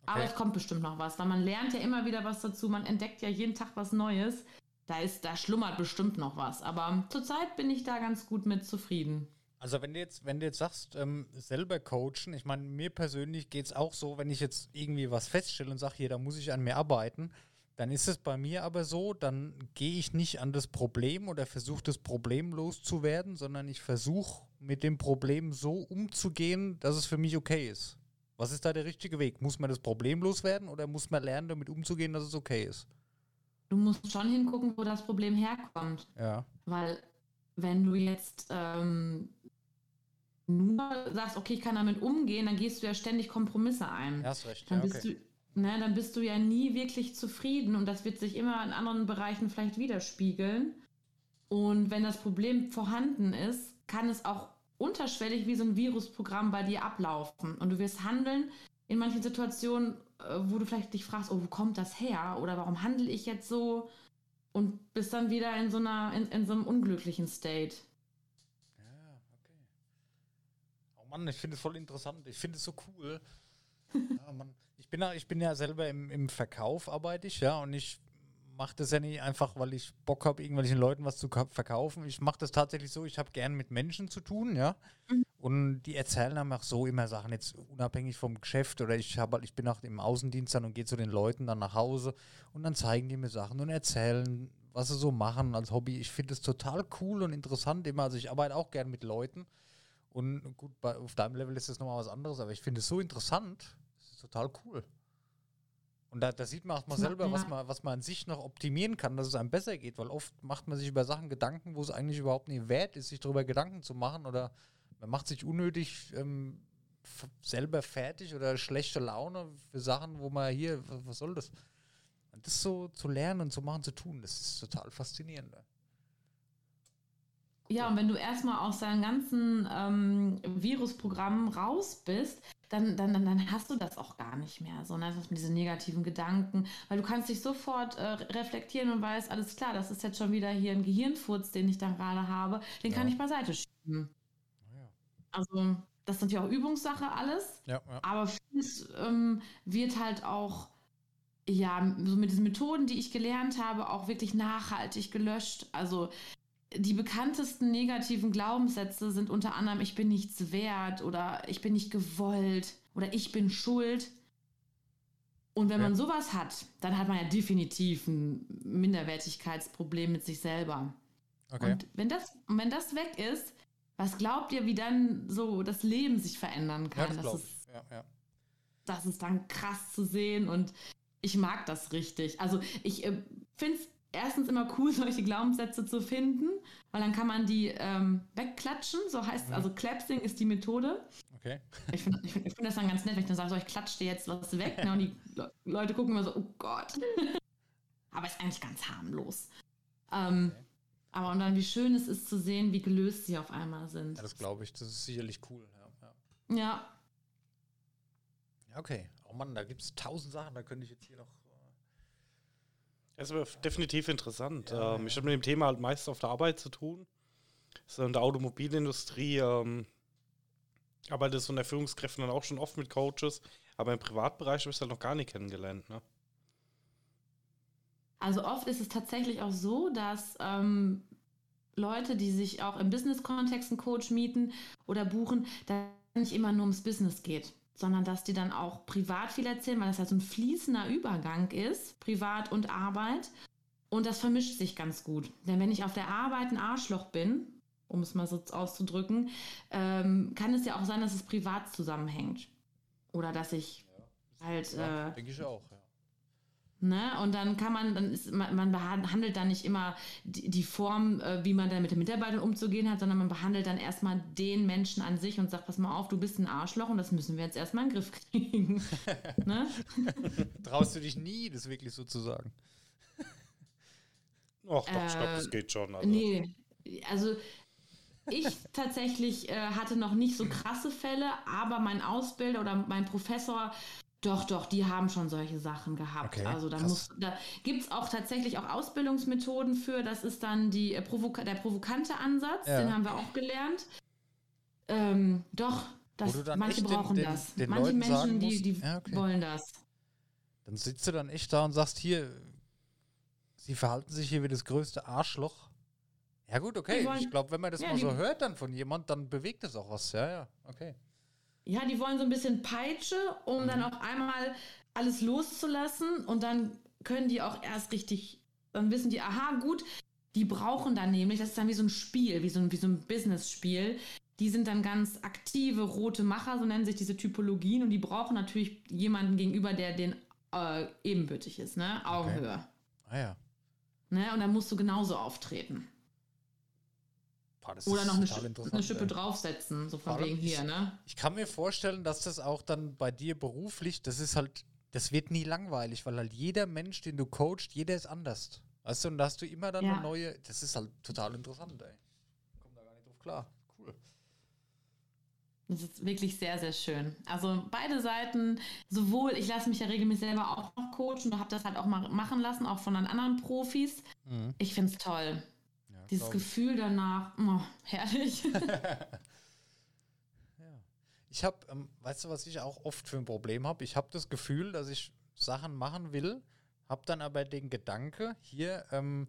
Aber Okay. es kommt bestimmt noch was, weil man lernt ja immer wieder was dazu, man entdeckt ja jeden Tag was Neues. Da ist, da schlummert bestimmt noch was. Aber zurzeit bin ich da ganz gut mit zufrieden. Also wenn du jetzt, wenn du jetzt sagst, ähm, selber coachen, ich meine, mir persönlich geht es auch so, wenn ich jetzt irgendwie was feststelle und sage, hier, da muss ich an mir arbeiten, dann ist es bei mir aber so, dann gehe ich nicht an das Problem oder versuche das Problem loszuwerden, sondern ich versuche mit dem Problem so umzugehen, dass es für mich okay ist. Was ist da der richtige Weg? Muss man das Problem loswerden oder muss man lernen, damit umzugehen, dass es okay ist? Du musst schon hingucken, wo das Problem herkommt. Ja. Weil wenn du jetzt ähm, nur sagst, okay, ich kann damit umgehen, dann gehst du ja ständig Kompromisse ein. Ja, hast recht. dann, Ja, bist okay. du, ne, dann bist du ja nie wirklich zufrieden und das wird sich immer in anderen Bereichen vielleicht widerspiegeln. Und wenn das Problem vorhanden ist, kann es auch unterschwellig wie so ein Virusprogramm bei dir ablaufen. Und du wirst handeln in manchen Situationen, äh, wo du vielleicht dich fragst, oh, wo kommt das her? Oder warum handle ich jetzt so? Und bist dann wieder in so einer, in, in so einem unglücklichen State. Ja, okay. Oh Mann, ich finde es voll interessant. Ich finde es so cool. [LAUGHS] ja, Mann. Ich, bin ja, ich bin ja selber im, im Verkauf, arbeite ich, ja, und ich mache das ja nicht einfach, weil ich Bock habe, irgendwelchen Leuten was zu ka- verkaufen. Ich mache das tatsächlich so, ich habe gern mit Menschen zu tun, ja. Und die erzählen einem auch so immer Sachen, jetzt unabhängig vom Geschäft oder ich habe halt, ich bin auch im Außendienst dann und gehe zu den Leuten dann nach Hause und dann zeigen die mir Sachen und erzählen, was sie so machen als Hobby. Ich finde es total cool und interessant immer. Also ich arbeite auch gern mit Leuten. Und gut, bei, auf deinem Level ist das nochmal was anderes, aber ich finde es so interessant. Total cool. Und da, da sieht man auch mal selber, was man, was man an sich noch optimieren kann, dass es einem besser geht, weil oft macht man sich über Sachen Gedanken, wo es eigentlich überhaupt nicht wert ist, sich darüber Gedanken zu machen oder man macht sich unnötig ähm, selber fertig oder schlechte Laune für Sachen, wo man hier, was, was soll das? Und das so zu lernen und zu machen, zu tun, das ist total faszinierend. Ja, und wenn du erstmal aus deinem ganzen ähm, Virusprogramm raus bist, dann, dann, dann, hast du das auch gar nicht mehr. So, ne? Mit diesen negativen Gedanken. Weil du kannst dich sofort äh, reflektieren und weißt, alles klar, das ist jetzt schon wieder hier ein Gehirnfurz, den ich dann gerade habe. Den kann Ja. ich beiseite schieben. Ja, Also, das sind ja auch Übungssache alles. ja. Aber vieles ähm, wird halt auch, ja, so mit diesen Methoden, die ich gelernt habe, auch wirklich nachhaltig gelöscht. Also die bekanntesten negativen Glaubenssätze sind unter anderem, ich bin nichts wert oder ich bin nicht gewollt oder ich bin schuld. Und wenn Ja. man sowas hat, dann hat man ja definitiv ein Minderwertigkeitsproblem mit sich selber. Okay. Und wenn das, wenn das weg ist, was glaubt ihr, wie dann so das Leben sich verändern ja, kann? das das, glaube ist. Ja, ja. das ist dann krass zu sehen und ich mag das richtig. Also ich äh, finde es erstens immer cool, [LAUGHS] solche Glaubenssätze zu finden, weil dann kann man die ähm, wegklatschen. So heißt Mhm. also Clapsing ist die Methode. Okay. Ich finde find, find das dann ganz nett, wenn ich dann sage, so, ich klatsche dir jetzt was weg. Ne, und die [LAUGHS] Le Leute gucken immer so, oh Gott. [LAUGHS] Aber ist eigentlich ganz harmlos. Ähm, Okay. Aber und dann, wie schön es ist zu sehen, wie gelöst sie auf einmal sind. Ja, das glaube ich. Das ist sicherlich cool. Ja. Ja, ja okay. Oh Mann, da gibt es tausend Sachen, da könnte ich jetzt hier noch. Das ist aber definitiv interessant. Ja, ähm, ja. Ich habe mit dem Thema halt meist auf der Arbeit zu tun. So in der Automobilindustrie ähm, arbeite so in der Führungskräften dann auch schon oft mit Coaches, aber im Privatbereich habe ich es halt noch gar nicht kennengelernt. Ne? Also oft ist es tatsächlich auch so, dass ähm, Leute, die sich auch im Business-Kontext einen Coach mieten oder buchen, da nicht immer nur ums Business geht, sondern dass die dann auch privat viel erzählen, weil das halt so ein fließender Übergang ist, privat und Arbeit. Und das vermischt sich ganz gut. Denn wenn ich auf der Arbeit ein Arschloch bin, um es mal so auszudrücken, ähm, kann es ja auch sein, dass es privat zusammenhängt. Oder dass ich halt Ja, äh, denke ich auch, ja. Ne? Und dann kann man, dann ist, man, man behandelt dann nicht immer die, die Form, äh, wie man dann mit den Mitarbeitern umzugehen hat, sondern man behandelt dann erstmal den Menschen an sich und sagt, pass mal auf, du bist ein Arschloch und das müssen wir jetzt erstmal in den Griff kriegen. [LAUGHS] ne? Traust du dich nie, das wirklich so zu sagen? Och, doch, ich glaube, das Äh, geht schon. Also. Nee, also ich tatsächlich äh, hatte noch nicht so krasse Fälle, aber mein Ausbilder oder mein Professor, doch, doch, die haben schon solche Sachen gehabt. Okay, also da, krass. muss, da gibt es auch tatsächlich auch Ausbildungsmethoden für. Das ist dann die, äh, Provoka der provokante Ansatz, Ja. den haben wir auch gelernt. Ähm, doch, das, manche echt den- brauchen den- das. den manche Leuten Menschen, die, die Ja, okay. wollen das. Dann sitzt du dann echt da und sagst, hier, sie verhalten sich hier wie das größte Arschloch. Ja gut, okay. Wollen- ich glaube, wenn man das Ja, mal so hört dann von jemand, dann bewegt es auch was. Ja, ja, okay. Ja, die wollen so ein bisschen Peitsche, um dann auf einmal alles loszulassen und dann können die auch erst richtig, dann wissen die, aha, gut, die brauchen dann nämlich, das ist dann wie so ein Spiel, wie so ein, wie so ein Business-Spiel. Die sind dann ganz aktive rote Macher, so nennen sich diese Typologien und die brauchen natürlich jemanden gegenüber, der den äh, ebenbürtig ist, ne? Augenhöhe. Ah ja. Ne? Und dann musst du genauso auftreten. Boah, Oder noch eine, interessant, eine Schippe draufsetzen, so von wegen hier, ich- ne? Ich kann mir vorstellen, dass das auch dann bei dir beruflich, das ist halt, das wird nie langweilig, weil halt jeder Mensch, den du coachst, jeder ist anders. Weißt du, und da hast du immer dann Ja. eine neue, das ist halt total interessant, ey. Komm da gar nicht drauf klar. Cool. Das ist wirklich sehr, sehr schön. Also beide Seiten, sowohl, ich lasse mich ja regelmäßig selber auch noch coachen und habe das halt auch mal machen lassen, auch von den anderen Profis. Ich finde es toll. Ja, Dieses ich. Gefühl danach, oh, herrlich. [LAUGHS] [LAUGHS] Ja. Ich habe, ähm, weißt du, was ich auch oft für ein Problem habe? Ich habe das Gefühl, dass ich Sachen machen will, habe dann aber den Gedanke, hier, ähm,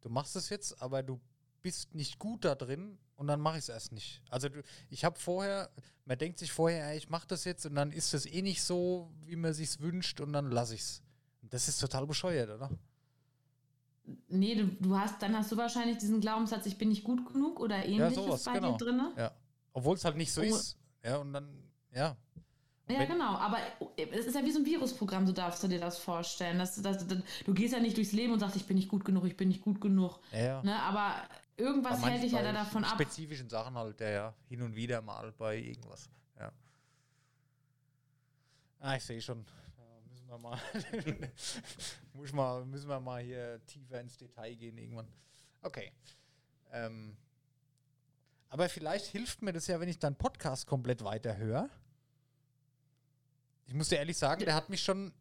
du machst es jetzt, aber du bist nicht gut da drin und dann mache ich es erst nicht. Also ich habe vorher, man denkt sich vorher, ey, ich mache das jetzt und dann ist das eh nicht so, wie man sich's wünscht und dann lasse ich's. Das ist total bescheuert, oder? Nee, du, du hast, dann hast du wahrscheinlich diesen Glaubenssatz, ich bin nicht gut genug oder ähnliches sowas, bei genau. dir drin. Ja. Obwohl es halt nicht so Oh. ist. Ja, und dann, ja. Ja, Wenn- genau, aber es ist ja wie so ein Virusprogramm, so darfst du dir das vorstellen. Das, das, das, du gehst ja nicht durchs Leben und sagst, ich bin nicht gut genug, ich bin nicht gut genug. Ja, ja. Ne? Aber irgendwas Bei hält dich ja da davon ab. Spezifischen Sachen halt, ja, ja. Hin und wieder mal bei irgendwas. Ja. Ah, ich sehe schon. Müssen wir mal, [LAUGHS] muss mal, müssen wir mal hier tiefer ins Detail gehen irgendwann. Okay. Ähm, aber vielleicht hilft mir das ja, wenn ich deinen Podcast komplett weiterhöre. Ich muss dir ehrlich sagen, der hat mich schon,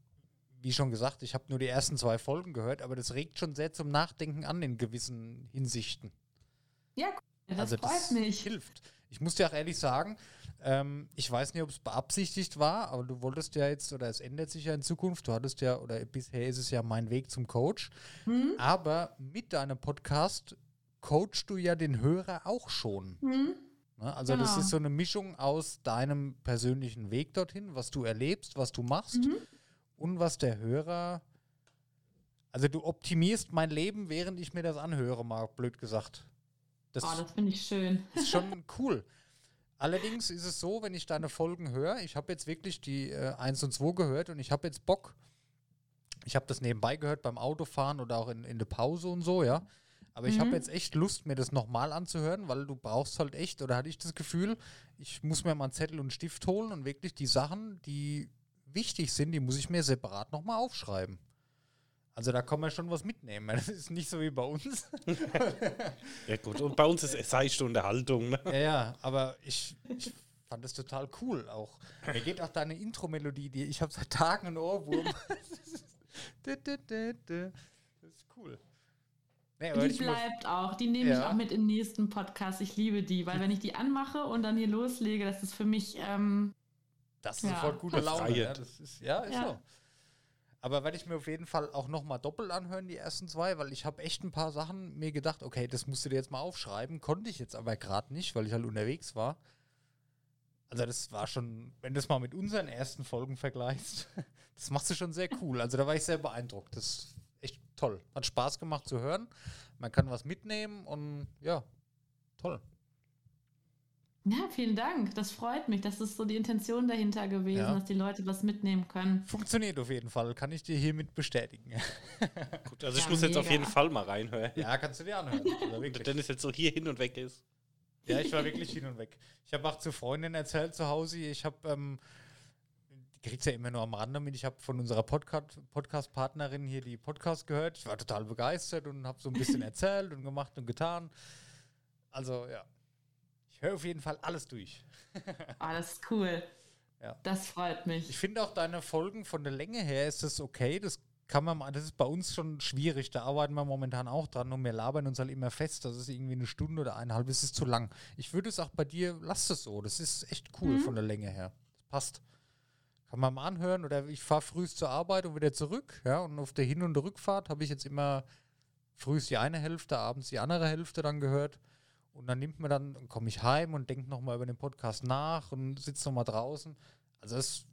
wie schon gesagt, ich habe nur die ersten zwei Folgen gehört, aber das regt schon sehr zum Nachdenken an in gewissen Hinsichten. Ja, cool, das also freut das mich. hilft. Ich muss dir auch ehrlich sagen, ähm, ich weiß nicht, ob es beabsichtigt war, aber du wolltest ja jetzt, oder es ändert sich ja in Zukunft, du hattest ja, oder bisher ist es ja mein Weg zum Coach, Hm? aber mit deinem Podcast coachst du ja den Hörer auch schon. Hm? Ne? Also das Genau. ist so eine Mischung aus deinem persönlichen Weg dorthin, was du erlebst, was du machst Mhm. und was der Hörer. Also du optimierst mein Leben, während ich mir das anhöre, mal blöd gesagt. Das, Oh, das finde ich schön. ist schon [LAUGHS] cool. Allerdings ist es so, wenn ich deine Folgen höre, ich habe jetzt wirklich die äh, 1 und 2 gehört und ich habe jetzt Bock. Ich habe das nebenbei gehört beim Autofahren oder auch in, in der Pause und so, ja. Aber ich habe Mhm. jetzt echt Lust, mir das nochmal anzuhören, weil du brauchst halt echt, oder hatte ich das Gefühl, ich muss mir mal einen Zettel und einen Stift holen und wirklich die Sachen, die wichtig sind, die muss ich mir separat nochmal aufschreiben. Also da kann man schon was mitnehmen. [LAUGHS] Das ist nicht so wie bei uns. [LAUGHS] Ja gut, und bei uns ist es seichte Unterhaltung. Ne? Ja, ja, aber ich, ich fand das total cool auch. Mir geht auch deine Intro-Melodie, die ich habe seit Tagen einen Ohrwurm. [LAUGHS] das ist cool. Nee, Die ich bleibt auch. Die nehme ich Ja. auch mit im nächsten Podcast. Ich liebe die, weil wenn ich die anmache und dann hier loslege, das ist für mich, ähm, das ist Ja. sofort gute Laune. Ja, Befreiend. das ist, ja, ist Ja. so. Aber werde ich mir auf jeden Fall auch nochmal doppelt anhören, die ersten zwei, weil ich habe echt ein paar Sachen mir gedacht, okay, das musst du dir jetzt mal aufschreiben. Konnte ich jetzt aber gerade nicht, weil ich halt unterwegs war. Also das war schon, wenn du es mal mit unseren ersten Folgen vergleichst, [LAUGHS] das machst du schon sehr cool. Also da war ich sehr beeindruckt. Das ist echt toll. Hat Spaß gemacht zu hören. Man kann was mitnehmen und ja, toll. Ja, vielen Dank. Das freut mich. Das ist so die Intention dahinter gewesen, Ja. dass die Leute was mitnehmen können. Funktioniert auf jeden Fall, kann ich dir hiermit bestätigen. [LAUGHS] Gut, also ich Ja, muss jetzt auf mega. jeden Fall mal reinhören. ja, kannst du dir anhören. [LAUGHS] Also Wenn wirklich. Dennis jetzt so hier hin und weg ist. Ja, ich war wirklich hin und weg. Ich habe auch zu Freundinnen erzählt zu Hause, ich habe, ähm, die kriegt's ja immer nur am Rande mit, ich habe von unserer Podcast- Podcast-Partnerin hier die Podcast gehört. Ich war total begeistert und habe so ein bisschen [LAUGHS] erzählt und gemacht und getan. Also, ja. Höre auf jeden Fall alles durch. [LAUGHS] Ist cool. Ja. Das freut mich. Ich finde auch deine Folgen von der Länge her ist das okay. Das kann man, das ist bei uns schon schwierig. Da arbeiten wir momentan auch dran und wir labern uns halt immer fest. Das ist irgendwie eine Stunde oder eineinhalb. Es ist zu lang. Ich würde es auch bei dir, lass es so. Das ist echt cool von der Länge her. Das passt. Kann man mal anhören oder ich fahre frühst zur Arbeit und wieder zurück. Ja, und auf der Hin- und Rückfahrt habe ich jetzt immer frühst die eine Hälfte, abends die andere Hälfte dann gehört. Und dann nimmt man dann, komme ich heim und denke nochmal über den Podcast nach und sitze nochmal draußen. Also es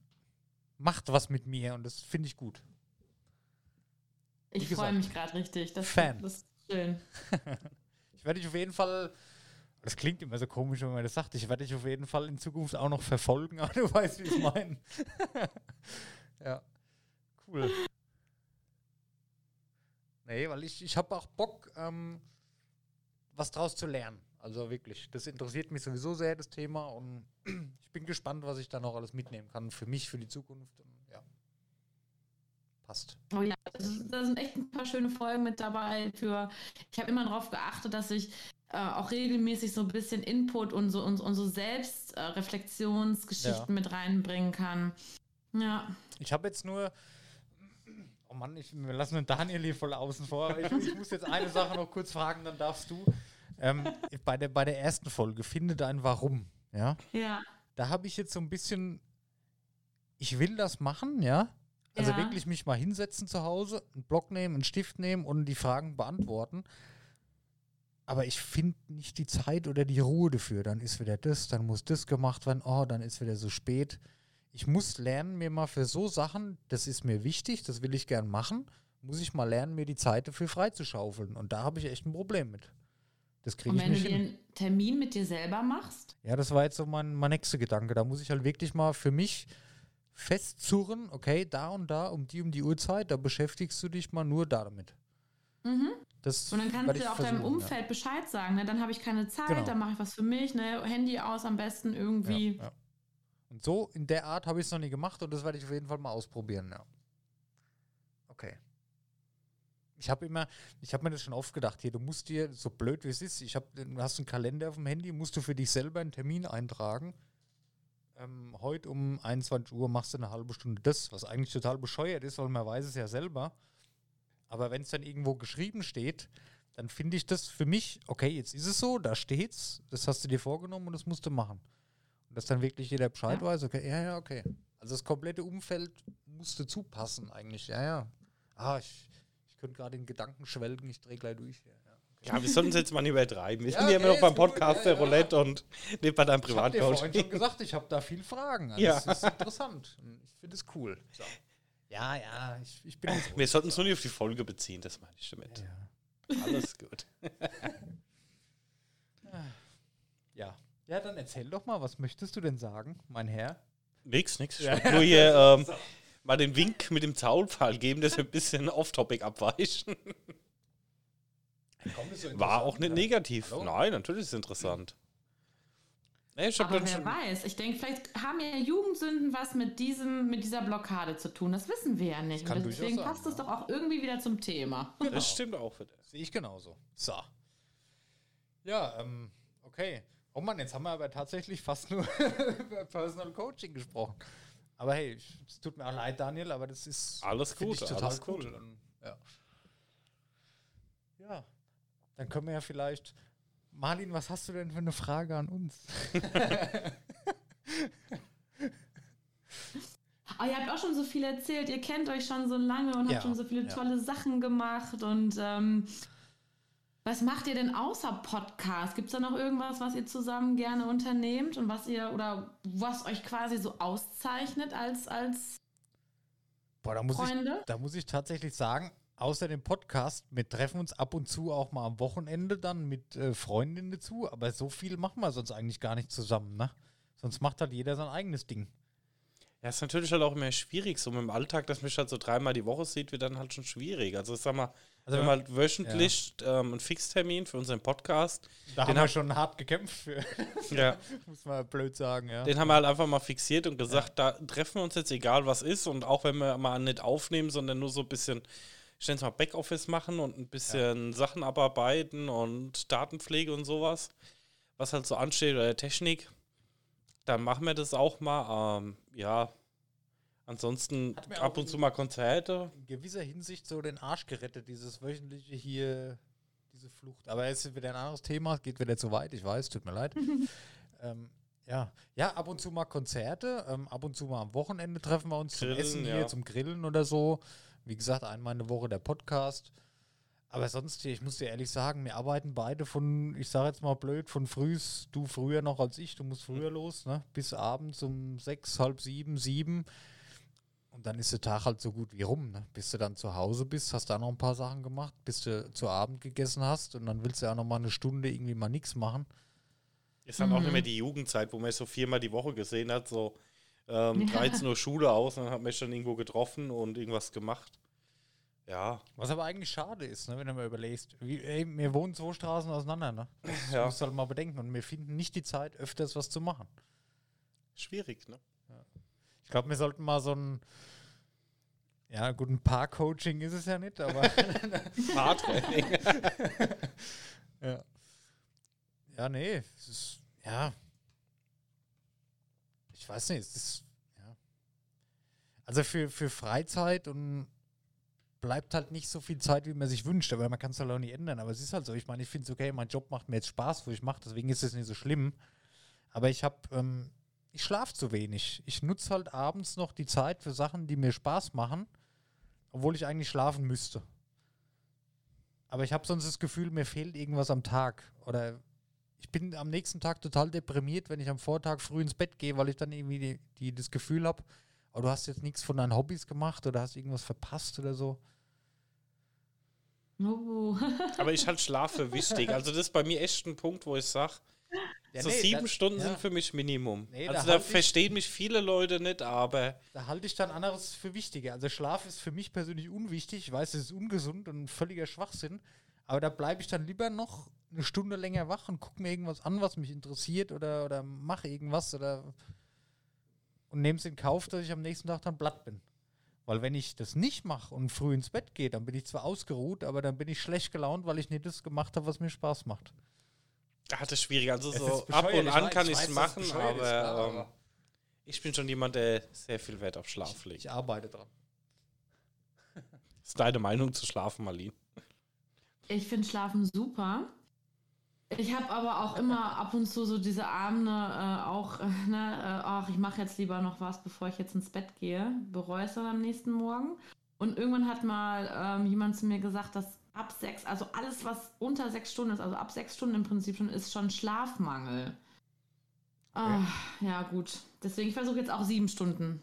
macht was mit mir und das finde ich gut. Ich freue mich gerade richtig. Das, Fan. das ist schön. [LAUGHS] Ich werde dich auf jeden Fall, das klingt immer so komisch, wenn man das sagt, ich werde dich auf jeden Fall in Zukunft auch noch verfolgen, [LAUGHS] aber du weißt, wie ich meine. [LAUGHS] ja, cool. Nee, weil ich, ich habe auch Bock, ähm, was draus zu lernen. Also wirklich, das interessiert mich sowieso sehr, das Thema. Und [CLEARS THROAT] ich bin gespannt, was ich da noch alles mitnehmen kann für mich, für die Zukunft. Und ja, passt. Oh ja, da sind echt ein paar schöne Folgen mit dabei. Für ich habe immer darauf geachtet, dass ich äh, auch regelmäßig so ein bisschen Input und so und, und so Selbstreflexionsgeschichten Ja. mit reinbringen kann. Ja. Ich habe jetzt nur. Oh Mann, ich, wir lassen den Daniel hier voll außen vor. Ich, ich muss jetzt eine Sache noch kurz fragen, dann darfst du. Ähm, bei, der, bei der ersten Folge, finde dein Warum. Ja, Ja. da habe ich jetzt so ein bisschen. Ich will das machen, ja. Also Ja. wirklich mich mal hinsetzen zu Hause, einen Block nehmen, einen Stift nehmen und die Fragen beantworten. Aber ich finde nicht die Zeit oder die Ruhe dafür. Dann ist wieder das, dann muss das gemacht werden. Oh, dann ist wieder so spät. Ich muss lernen, mir mal für so Sachen, das ist mir wichtig, das will ich gern machen, muss ich mal lernen, mir die Zeit dafür freizuschaufeln. Und da habe ich echt ein Problem mit. Das kriege Und ich wenn du dir hin. einen Termin mit dir selber machst, Ja, das war jetzt so mein, mein nächster Gedanke. Da muss ich halt wirklich mal für mich festzurren, okay, da und da, um die um die Uhrzeit, da beschäftigst du dich mal nur damit. Mhm. Das und dann kannst du auch deinem Umfeld Bescheid sagen. Ne? Dann habe ich keine Zeit, Genau. dann mache ich was für mich, ne? Handy aus am besten Ja. irgendwie. Ja, ja. Und so in der Art habe ich es noch nie gemacht und das werde ich auf jeden Fall mal ausprobieren, ja. Okay. Ich habe immer, ich habe mir das schon oft gedacht, hier, du musst dir, so blöd wie es ist, ich hab, du hast einen Kalender auf dem Handy, musst du für dich selber einen Termin eintragen. Ähm, heute um 21 Uhr machst du eine halbe Stunde das, was eigentlich total bescheuert ist, weil man weiß es ja selber. Aber wenn es dann irgendwo geschrieben steht, dann finde ich das für mich, okay, jetzt ist es so, da steht's, das hast du dir vorgenommen und das musst du machen. Und dass dann wirklich jeder Bescheid Ja. weiß, okay, ja, ja, okay. Also das komplette Umfeld musste zupassen eigentlich, ja, ja. Ah, ich, ich könnte gerade in Gedanken schwelgen, ich drehe gleich durch. Ja, ja. Ja, wir sollten es jetzt mal nicht übertreiben. Wir Ja, sind ja immer okay, noch beim Podcast der. Roulette und [LAUGHS] nicht bei deinem Ich habe vorhin schon Privatcoach. gesagt, ich habe da viel Fragen. Also Ja. Das ist interessant. Ich finde es cool. So. Ja, ja, ich, ich bin jetzt Wir sollten es nur nicht auf die Folge beziehen, das meine ich damit. ja. Alles gut. [LAUGHS] ja. Ja, dann erzähl doch mal, was möchtest du denn sagen, mein Herr? Nix, nix. Ich Ja. nur hier [LAUGHS] ähm, mal den Wink mit dem Zaunpfahl geben, dass wir ein bisschen off-topic abweichen. War auch nicht negativ. Hallo? Nein, natürlich ist es interessant. Ich Aber wer schon, weiß, ich denke, vielleicht haben ja Jugendsünden was mit diesem, mit dieser Blockade zu tun. Das wissen wir ja nicht. kann Und deswegen sein, passt es ja. doch auch irgendwie wieder zum Thema. das stimmt auch wieder. Sehe ich genauso. So. Ja, ähm, okay. Oh Mann, jetzt haben wir aber tatsächlich fast nur [LAUGHS] über Personal Coaching gesprochen. Aber hey, es tut mir auch leid, Daniel, aber das ist Alles gut, ich total alles cool. gut. Und, ja. ja, dann können wir ja vielleicht. Marlin, was hast du denn für eine Frage an uns? Aber [LAUGHS] ihr habt auch schon so viel erzählt. Ihr kennt euch schon so lange und Ja, habt schon so viele ja. tolle Sachen gemacht. Und ähm, was macht ihr denn außer Podcast? Gibt es da noch irgendwas, was ihr zusammen gerne unternehmt und was ihr oder was euch quasi so auszeichnet als, als Boah, da muss, ich, Freunde? da muss ich tatsächlich sagen, außer dem Podcast, wir treffen uns ab und zu auch mal am Wochenende dann mit äh, Freundinnen dazu, aber so viel machen wir sonst eigentlich gar nicht zusammen, ne? Sonst macht halt jeder sein eigenes Ding. Ja, ist natürlich halt auch immer schwierig. So mit dem Alltag, dass mich halt so dreimal die Woche sieht, wird dann halt schon schwierig. Also ich sag mal, Also wir haben halt wöchentlich ähm, einen Fixtermin für unseren Podcast. da den haben wir hab- schon hart gekämpft für, [LAUGHS] Ja. muss man blöd sagen, ja. Den haben wir halt einfach mal fixiert und gesagt, da treffen wir uns jetzt egal was ist und auch wenn wir mal nicht aufnehmen, sondern nur so ein bisschen, ich nenne es mal Backoffice machen und ein bisschen Sachen abarbeiten und Datenpflege und sowas. was halt so ansteht oder der Technik, dann machen wir das auch mal. Ähm, ja, ansonsten ab und zu mal Konzerte. In gewisser Hinsicht so den Arsch gerettet, dieses wöchentliche hier, diese Flucht. Aber es ist wieder ein anderes Thema, es geht wieder zu weit, ich weiß, tut mir leid. [LAUGHS] ähm, ja. ja, ab und zu mal Konzerte, ähm, ab und zu mal am Wochenende treffen wir uns Grillen, zum Essen ja. hier, zum Grillen oder so. Wie gesagt, einmal in der Woche der Podcast. Aber sonst, ich muss dir ehrlich sagen, wir arbeiten beide von, ich sage jetzt mal blöd, von frühs, du früher noch als ich, du musst früher los, ne? Bis abends um sechs, halb sieben, sieben. Und dann ist der Tag halt so gut wie rum, ne? Bis du dann zu Hause bist, hast da noch ein paar Sachen gemacht, bis du zu Abend gegessen hast und dann willst du ja noch mal eine Stunde irgendwie mal nichts machen. Ist dann auch nicht mehr die Jugendzeit, wo man so viermal die Woche gesehen hat, so ähm, 13 Uhr Schule aus, und dann hat man sich dann irgendwo getroffen und irgendwas gemacht. Ja, Was aber eigentlich schade ist, ne, wenn du mal überlegst. Wie, ey, wir wohnen zwei Straßen auseinander, ne? [LAUGHS] Das Ja. musst du halt mal bedenken. Und wir finden nicht die Zeit, öfters was zu machen. schwierig, ne? Ich glaube, wir sollten mal so ein, ja, gut, ein Paar-Coaching ist es ja nicht, aber [LAUGHS] Fahrtraining. [LAUGHS] ja. Ja, nee, es ist, ja. Ich weiß nicht, es ist, ja. Also für, für Freizeit und bleibt halt nicht so viel Zeit, wie man sich wünscht, aber man kann es halt auch nicht ändern. Aber es ist halt so, ich meine, ich finde es okay, mein Job macht mir jetzt Spaß, wo ich mache, deswegen ist es nicht so schlimm. Aber ich habe, ähm, ich schlafe zu wenig. Ich nutze halt abends noch die Zeit für Sachen, die mir Spaß machen, obwohl ich eigentlich schlafen müsste. Aber ich habe sonst das Gefühl, mir fehlt irgendwas am Tag. Oder ich bin am nächsten Tag total deprimiert, wenn ich am Vortag früh ins Bett gehe, weil ich dann irgendwie die, die, das Gefühl habe, oh, du hast jetzt nichts von deinen Hobbys gemacht oder hast irgendwas verpasst oder so. Oh. [LAUGHS] Aber ich halt schlafe wichtig. Also das ist bei mir echt ein Punkt, wo ich sage, Ja, so nee, sieben da- Stunden ja. sind für mich Minimum. Nee, da also da halt ich- verstehen mich viele Leute nicht, aber Da halte ich dann anderes für wichtiger. Also Schlaf ist für mich persönlich unwichtig. Ich weiß, es ist ungesund und ein völliger Schwachsinn. Aber da bleibe ich dann lieber noch eine Stunde länger wach und gucke mir irgendwas an, was mich interessiert oder, oder mache irgendwas oder und nehme es in Kauf, dass ich am nächsten Tag dann platt bin. Weil wenn ich das nicht mache und früh ins Bett gehe, dann bin ich zwar ausgeruht, aber dann bin ich schlecht gelaunt, weil ich nicht das gemacht habe, was mir Spaß macht. da hat es schwierig. Also Es so ab und ich an kann ich ich es machen, aber, ähm, aber- ich bin schon jemand, der sehr viel Wert auf Schlaf legt. Ich arbeite dran. Ist deine Meinung zu Schlafen, Marlene? Ich finde Schlafen super. Ich habe aber auch immer ab und zu so diese Abende äh, auch, äh, ne, äh, ach, ich mache jetzt lieber noch was, bevor ich jetzt ins Bett gehe. Bereue es dann am nächsten Morgen. Und irgendwann hat mal ähm, jemand zu mir gesagt, dass ab sechs, also alles, was unter sechs Stunden ist, also ab sechs Stunden im Prinzip schon, ist schon Schlafmangel. Ah, ja, gut. Deswegen versuche ich jetzt auch sieben Stunden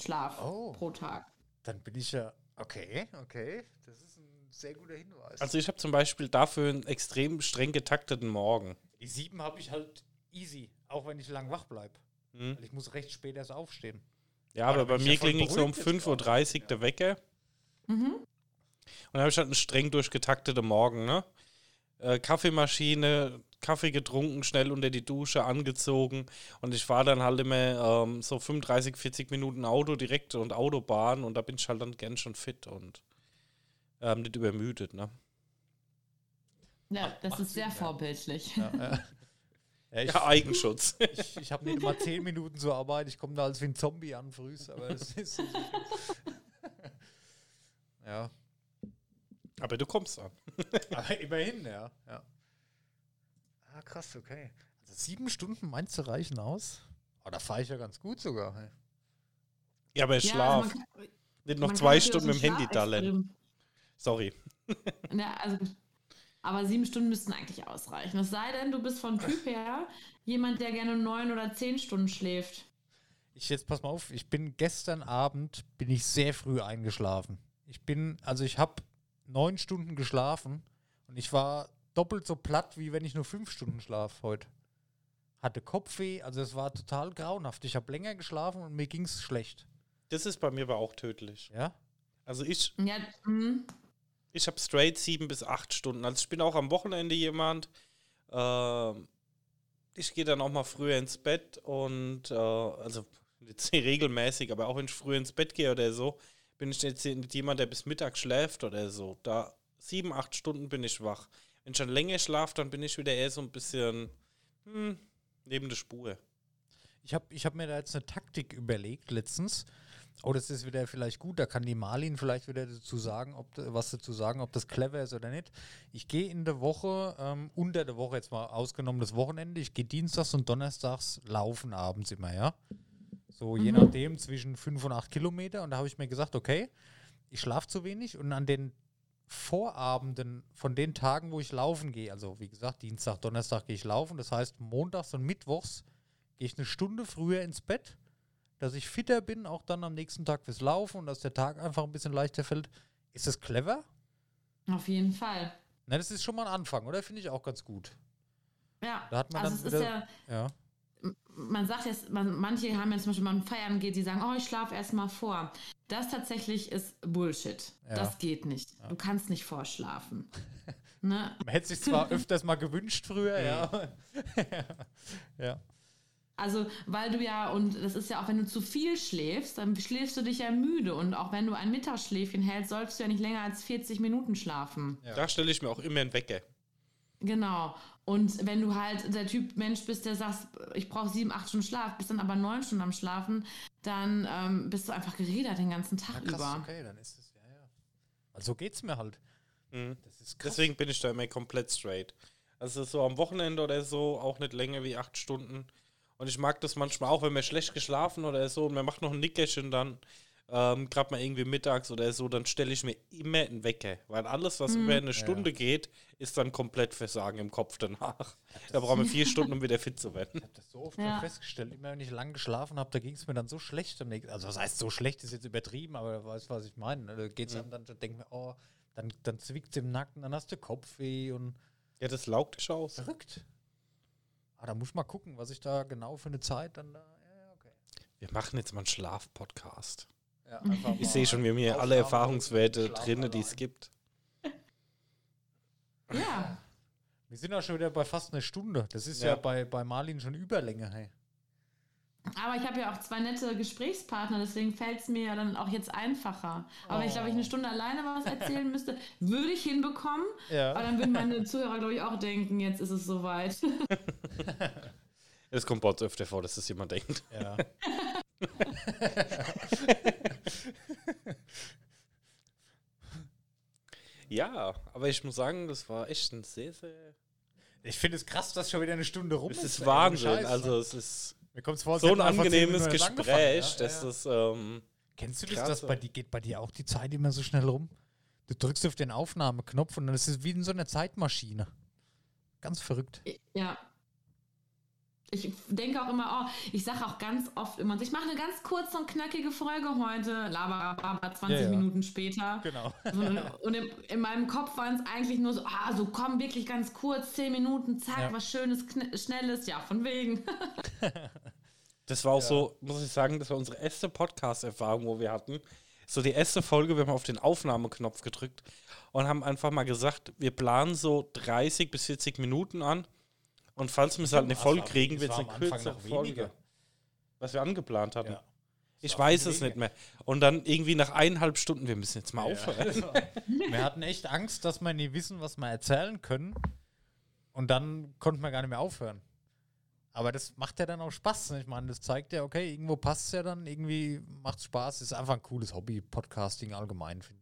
Schlaf Oh. pro Tag. Dann bin ich ja. Okay, okay. Das ist sehr guter Hinweis. Also ich habe zum Beispiel dafür einen extrem streng getakteten Morgen. die sieben habe ich halt easy, auch wenn ich lang wach bleibe. Hm? Weil ich muss recht spät erst aufstehen. Ja, aber bin bei ich mir ja klingelt so um beruhigt jetzt 5.30 Uhr der Wecker. Mhm. Und dann habe ich halt einen streng durchgetakteten Morgen, ne? Äh, Kaffeemaschine, Kaffee getrunken, schnell unter die Dusche, angezogen. Und ich fahre dann halt immer ähm, so 35, 40 Minuten Auto direkt und Autobahn und da bin ich halt dann gern schon fit und ähm, nicht übermüdet, ne? Ja, das macht ist sehr ja. vorbildlich. Ja, ja. [LAUGHS] ja, ich, Ja, Eigenschutz. [LAUGHS] ich, ich habe nicht mal zehn Minuten zur Arbeit. Ich komme da als wie ein Zombie an frühs, aber es ist. [LAUGHS] ja, aber du kommst an. aber immerhin, ja. ja. Ah, krass, okay. Also sieben Stunden meinst du reichen aus? Oh, da fahre ich ja ganz gut sogar. hey. Ja, aber Ja, Schlaf. also man kann- nicht noch zwei Stunden auch mit dem so Handy dallen. Sorry. [LAUGHS] Ja, also, aber sieben Stunden müssten eigentlich ausreichen. Es sei denn, du bist von Typ her jemand, der gerne neun oder zehn Stunden schläft. Ich jetzt pass mal auf, ich bin gestern Abend bin ich sehr früh eingeschlafen. Ich bin, also ich habe neun Stunden geschlafen und ich war doppelt so platt, wie wenn ich nur fünf Stunden schlaf heute. Hatte Kopfweh, also es war total grauenhaft. Ich habe länger geschlafen und mir ging es schlecht. Das ist bei mir aber auch tödlich. Ja? Also ich, Ja, mhm. Ich habe straight sieben bis acht Stunden. Also ich bin auch am Wochenende jemand. ähm, ich gehe dann auch mal früher ins Bett und äh, also jetzt nicht regelmäßig, aber auch wenn ich früher ins Bett gehe oder so, bin ich jetzt jemand, der bis Mittag schläft oder so. Da sieben, acht Stunden bin ich wach. Wenn ich dann länger schlafe, dann bin ich wieder eher so ein bisschen Hm, neben der Spur. Ich habe ich hab mir da jetzt eine Taktik überlegt letztens. Oh, das ist wieder vielleicht gut. Da kann die Marlin vielleicht wieder dazu sagen, ob was dazu sagen, ob das clever ist oder nicht. Ich gehe in der Woche, ähm, unter der Woche jetzt mal ausgenommen das Wochenende, ich gehe dienstags und donnerstags laufen abends immer, ja. So je nachdem zwischen 5 und 8 Kilometer. Und da habe ich mir gesagt, okay, ich schlafe zu wenig und an den Vorabenden von den Tagen, wo ich laufen gehe, also wie gesagt, Dienstag, Donnerstag gehe ich laufen, das heißt montags und mittwochs gehe ich eine Stunde früher ins Bett, dass ich fitter bin, auch dann am nächsten Tag fürs Laufen und dass der Tag einfach ein bisschen leichter fällt. Ist das clever? Auf jeden Fall. Na, das ist schon mal ein Anfang, oder? Finde ich auch ganz gut. Ja, Da hat man also dann es ist wieder- ja, Ja. man sagt jetzt, man, manche haben jetzt zum Beispiel, wenn man feiern geht, die sagen, oh, ich schlafe erst mal vor. Das tatsächlich ist Bullshit. Ja. Das geht nicht. Du kannst nicht vorschlafen. [LAUGHS] ne? Man hätte sich zwar öfters mal gewünscht früher, [LAUGHS] ja. ja. [LAUGHS] Also, weil du ja, und das ist ja auch, wenn du zu viel schläfst, dann schläfst du dich ja müde. Und auch wenn du ein Mittagsschläfchen hältst, sollst du ja nicht länger als 40 Minuten schlafen. Ja. Da stelle ich mir auch immer einen Wecker. Genau. Und wenn du halt der Typ Mensch bist, der sagt, ich brauche sieben, acht Stunden Schlaf, bist dann aber neun Stunden am Schlafen, dann ähm, bist du einfach gerädert den ganzen Tag Ja, krass, über. okay, dann ist es, ja, ja. Also geht's mir halt. Mhm. Das ist krass. Deswegen bin ich da immer komplett straight. Also so am Wochenende oder so auch nicht länger wie acht Stunden. Und ich mag das manchmal auch, wenn man schlecht geschlafen oder so und man macht noch ein Nickerchen dann, ähm, gerade mal irgendwie mittags oder so, dann stelle ich mir immer einen Wecker. Weil alles, was über eine Stunde geht, ist dann komplett Versagen im Kopf danach. Da brauchen wir vier [LAUGHS] Stunden, um wieder fit zu werden. Ich habe das so oft Ja. schon festgestellt. Immer wenn ich lang geschlafen habe, da ging es mir dann so schlecht. am nächsten- Also was heißt so schlecht, ist jetzt übertrieben, aber du weißt, was ich meine. Da geht es einem dann, denkt mir, oh, dann, dann zwickt es im Nacken, dann hast du Kopfweh und Ja, das laugt dich aus. verrückt. Aber da muss ich mal gucken, was ich da genau für eine Zeit dann da. Ja, ja, okay. Wir machen jetzt mal einen Schlaf-Podcast. Ja, Ich sehe schon, wir haben hier alle Erfahrungswerte drin, die es gibt. Ja. Wir sind auch schon wieder bei fast einer Stunde. Das ist ja, Ja. bei, bei Marlin schon Überlänge. Hey. Aber ich habe ja auch zwei nette Gesprächspartner, deswegen fällt es mir ja dann auch jetzt einfacher. Aber wenn ich glaube, ich eine Stunde alleine was erzählen müsste, würde ich hinbekommen. Ja. Aber dann würden meine Zuhörer, glaube ich, auch denken, jetzt ist es soweit. [LAUGHS] Es kommt bei uns öfter vor, dass das jemand denkt. ja. [LAUGHS] Ja, aber ich muss sagen, das war echt ein sehr, sehr. Ich finde es krass, dass schon wieder eine Stunde rum Es ist. ist ey, Wahnsinn. Also, es ist Mir kommt's vor, so ein angenehmes Gespräch, ja, das. Ähm, Kennst du das, dass bei dir geht bei dir auch die Zeit immer so schnell rum? Du drückst auf den Aufnahmeknopf und dann ist es wie in so einer Zeitmaschine. Ganz verrückt. ja. Ich denke auch immer, oh, ich sage auch ganz oft immer, ich mache eine ganz kurze und knackige Folge heute, laber, 20 Ja, ja. Minuten später. Genau. Und, und in, in meinem Kopf waren es eigentlich nur so, ah, so komm, wirklich ganz kurz, 10 Minuten, zack, Ja. was Schönes, Schnelles, ja, von wegen. [LAUGHS] das war auch so, muss ich sagen, das war unsere erste Podcast-Erfahrung, wo wir hatten. So die erste Folge, wir haben auf den Aufnahmeknopf gedrückt und haben einfach mal gesagt, wir planen so 30 bis 40 Minuten an. Und falls wir es halt nicht voll kriegen, wird es eine kürzere Folge. Was wir angeplant hatten. Ja. Ich weiß es nicht mehr. Und dann irgendwie nach eineinhalb Stunden, wir müssen jetzt mal aufhören. [LAUGHS] Wir hatten echt Angst, dass wir nie wissen, was wir erzählen können. Und dann konnten wir gar nicht mehr aufhören. Aber das macht ja dann auch Spaß. Ich meine, das zeigt ja, okay, irgendwo passt es ja dann, irgendwie macht es Spaß. Ist einfach ein cooles Hobby, Podcasting allgemein, finde ich.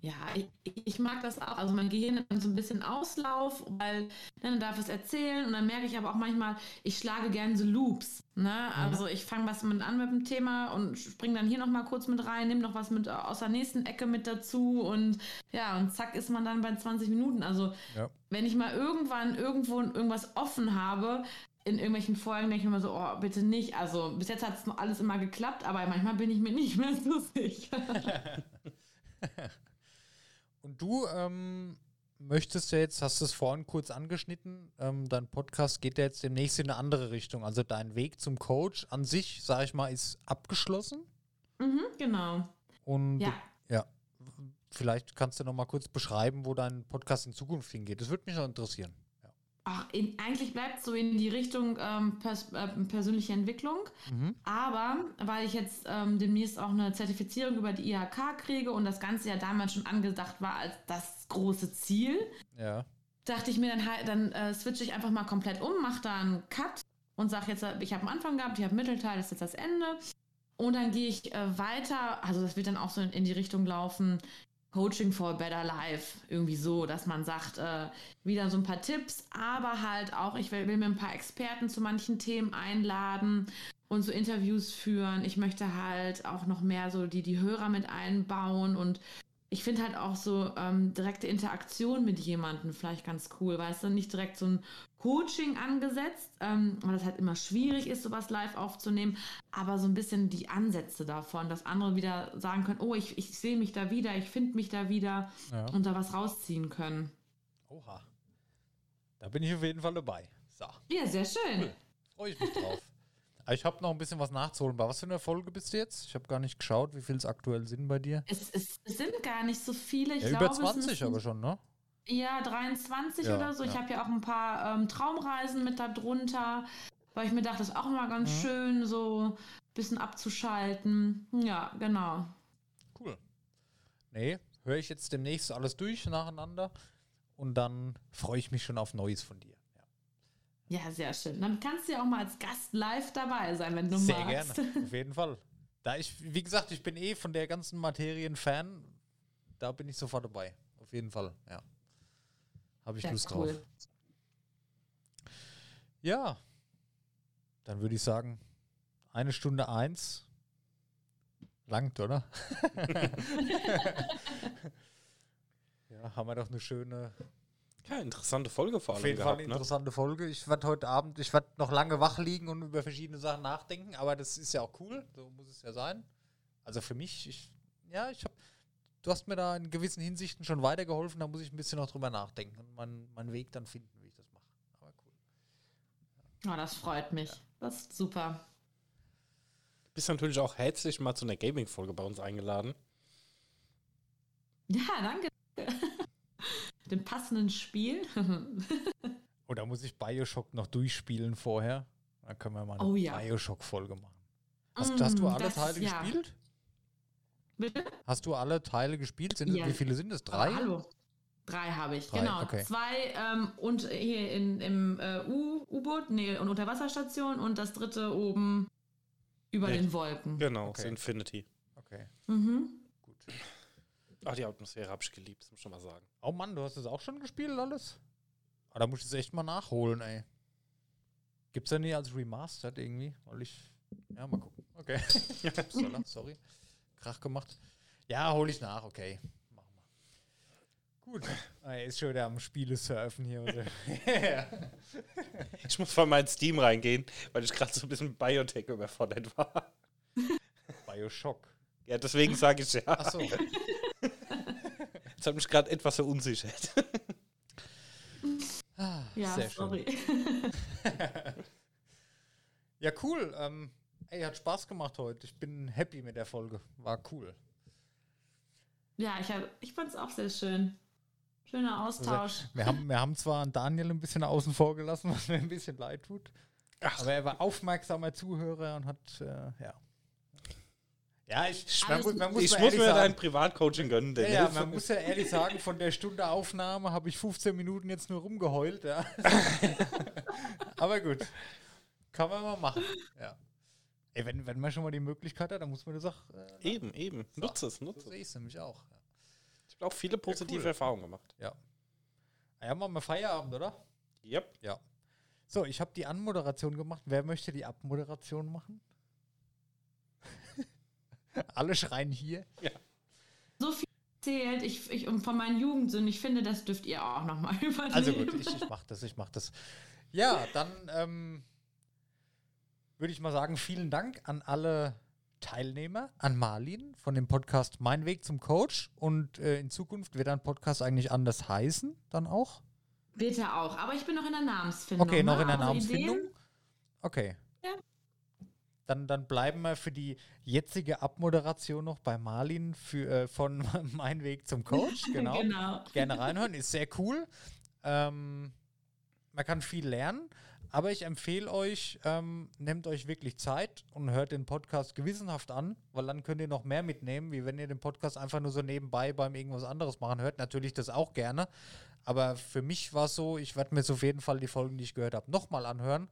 Ja, ich, ich mag das auch. Also mein Gehirn hat so ein bisschen Auslauf, weil dann darf es erzählen und dann merke ich aber auch manchmal, ich schlage gerne so Loops. Ne? Also ich fange was mit an mit dem Thema und springe dann hier nochmal kurz mit rein, nehme noch was mit aus der nächsten Ecke mit dazu und ja, und zack ist man dann bei 20 Minuten. Also Ja. wenn ich mal irgendwann irgendwo irgendwas offen habe, in irgendwelchen Folgen denke ich mir immer so, oh, bitte nicht. Also bis jetzt hat es alles immer geklappt, aber manchmal bin ich mir [LAUGHS] nicht mehr so sicher. [LAUGHS] [LAUGHS] Und du ähm, möchtest ja jetzt, hast du es vorhin kurz angeschnitten, ähm, dein Podcast geht ja jetzt demnächst in eine andere Richtung. Also dein Weg zum Coach an sich, sage ich mal, ist abgeschlossen. mhm, genau. Und Ja. ja, vielleicht kannst du noch mal kurz beschreiben, wo dein Podcast in Zukunft hingeht. Das würde mich noch interessieren. Ach, in, eigentlich bleibt es so in die Richtung ähm, pers äh, persönliche Entwicklung. Mhm. Aber weil ich jetzt ähm, demnächst auch eine Zertifizierung über die IHK kriege und das Ganze ja damals schon angedacht war als das große Ziel, Ja. dachte ich mir, dann, halt- dann äh, switche ich einfach mal komplett um, mache da einen Cut und sage jetzt, äh, ich habe einen Anfang gehabt, ich habe Mittelteil, das ist jetzt das Ende. Und dann gehe ich äh, weiter, also das wird dann auch so in, in die Richtung laufen, Coaching for a Better Life. Irgendwie so, dass man sagt, äh, wieder so ein paar Tipps, aber halt auch, ich will, will mir ein paar Experten zu manchen Themen einladen und so Interviews führen. Ich möchte halt auch noch mehr so die, die Hörer mit einbauen und ich finde halt auch so ähm, direkte Interaktion mit jemandem vielleicht ganz cool, weißt du, nicht direkt so ein Coaching angesetzt, ähm, weil das halt immer schwierig ist, sowas live aufzunehmen, aber so ein bisschen die Ansätze davon, dass andere wieder sagen können, oh, ich, ich sehe mich da wieder, ich finde mich da wieder Ja. und da was rausziehen können. Oha. Da bin ich auf jeden Fall dabei. So, Ja, sehr schön. freue ich mich drauf. Aber ich habe noch ein bisschen was nachzuholen. Bei was für einer Folge bist du jetzt? Ich habe gar nicht geschaut, wie viel es aktuell sind bei dir. Es, es, sind gar nicht so viele. Ich ja, glaube, über 20 es müssen, aber schon, ne? Ja, 23 Ja, oder so. Ich ja. habe ja auch ein paar ähm, Traumreisen mit da drunter, weil ich mir dachte, das ist auch immer ganz Mhm. schön, so ein bisschen abzuschalten. Ja, genau. Cool. Nee, höre ich jetzt demnächst alles durch nacheinander und dann freue ich mich schon auf Neues von dir. Ja. Sehr schön. Dann kannst du ja auch mal als Gast live dabei sein, wenn du Sehr magst. gerne, auf jeden Fall. Da ich, wie gesagt, ich bin eh von der ganzen Materie ein Fan. Da bin ich sofort dabei. Auf jeden Fall, ja. Habe ich Sehr Lust cool. drauf. Ja. Dann würde ich sagen, eine Stunde eins. Langt, oder? [LAUGHS] [LAUGHS] ja, haben wir doch eine schöne, Ja, interessante Folge vor auf allem jeden Fall eine gehabt, ne? interessante Folge. Ich werde heute Abend, ich werde noch lange wach liegen und über verschiedene Sachen nachdenken, aber das ist ja auch cool, so muss es ja sein. Also für mich, ich, ja, ich habe, du hast mir da in gewissen Hinsichten schon weitergeholfen, da muss ich ein bisschen noch drüber nachdenken und meinen meinen Weg dann finden, wie ich das mache. Aber cool. Oh, das freut mich. Das ist super. Du bist natürlich auch herzlich mal zu einer Gaming-Folge bei uns eingeladen. Ja, danke. [LAUGHS] Dem passenden Spiel. [LAUGHS] Oder muss ich Bioshock noch durchspielen vorher? Dann können wir mal eine Oh ja. Bioshock-Folge machen. Hast, Mm, hast du alle das- Teile ja. gespielt? Bitte? Hast du alle Teile gespielt? Sind, Ja. Wie viele sind es? Drei? Ah, hallo. Drei habe ich, Drei, genau. okay. Zwei ähm, und hier in, im äh, U-Boot, nee, und Unterwasserstation und das dritte oben über Ja. den Wolken. Genau, Okay. das Infinity. Okay, Mhm. gut. Ach, die Atmosphäre habe ich geliebt, das muss ich schon mal sagen. Oh Mann, du hast es auch schon gespielt, alles? Ah, da muss ich es echt mal nachholen, ey. Gibt's ja nie als Remastered irgendwie? Weil ich. Ja, mal gucken. Okay. [LAUGHS] Upsala, Sorry. Krach gemacht. Ja, hole ich nach, okay. Machen wir. Gut. Ah, er ist schon wieder am Spiele surfen hier. [LAUGHS] oder? ja. Ich muss mal mal in Steam reingehen, weil ich gerade so ein bisschen Biotech überfordert war. Bioshock. Ja, deswegen sage ich ja. Achso. Das hat mich gerade etwas verunsichert. [LAUGHS] Ja, Sehr schön. sorry. [LAUGHS] Ja, cool. Ähm, ey, hat Spaß gemacht heute. Ich bin happy mit der Folge. War cool. ja, ich, hab, ich fand es auch sehr schön. Schöner Austausch. Wir haben, wir haben zwar Daniel ein bisschen außen vor gelassen, [LAUGHS] was mir ein bisschen leid tut. Ach. Aber er war aufmerksamer Zuhörer und hat, äh, ja. Ja, ich, man muss, man muss, ich mal muss mir sagen, dein Privatcoaching gönnen, ja, Dennis. ja, man muss ja ehrlich sagen, von der Stunde Aufnahme habe ich 15 Minuten jetzt nur rumgeheult. Ja. [LAUGHS] Aber gut, kann man mal machen. Ja. Ey, wenn, wenn man schon mal die Möglichkeit hat, dann muss man das auch. Äh, Eben, eben. Nutze es, so nutze sehe es. ich es nämlich auch. Ja. Ich habe auch viele positive cool. Erfahrungen gemacht. Ja. Ah Ja, machen wir Feierabend, oder? Yep. Ja. So, ich habe die Anmoderation gemacht. Wer möchte die Abmoderation machen? [LAUGHS] Alle schreien hier. So viel erzählt, ich, ich, und von meinen Jugendsünden, ich finde, das dürft ihr auch nochmal [LAUGHS] übernehmen. Also gut, ich, ich mache das, ich mache das. Ja, dann ähm, würde ich mal sagen, vielen Dank an alle Teilnehmer, an Marlin von dem Podcast Mein Weg zum Coach. Und äh, in Zukunft wird ein Podcast eigentlich anders heißen, dann auch. Wird er auch, aber ich bin noch in der Namensfindung. Okay, noch ne? in der Also Namensfindung. Ideen? Okay. Ja. Dann, dann bleiben wir für die jetzige Abmoderation noch bei Marlin für, äh, von [LAUGHS] Mein Weg zum Coach. [LAUGHS] Genau. genau. Gerne reinhören, ist sehr cool. Ähm, man kann viel lernen, aber ich empfehle euch, ähm, nehmt euch wirklich Zeit und hört den Podcast gewissenhaft an, weil dann könnt ihr noch mehr mitnehmen, wie wenn ihr den Podcast einfach nur so nebenbei beim irgendwas anderes machen hört. Natürlich das auch gerne, Aber für mich war es so, ich werde mir jetzt auf jeden Fall die Folgen, die ich gehört habe, nochmal anhören,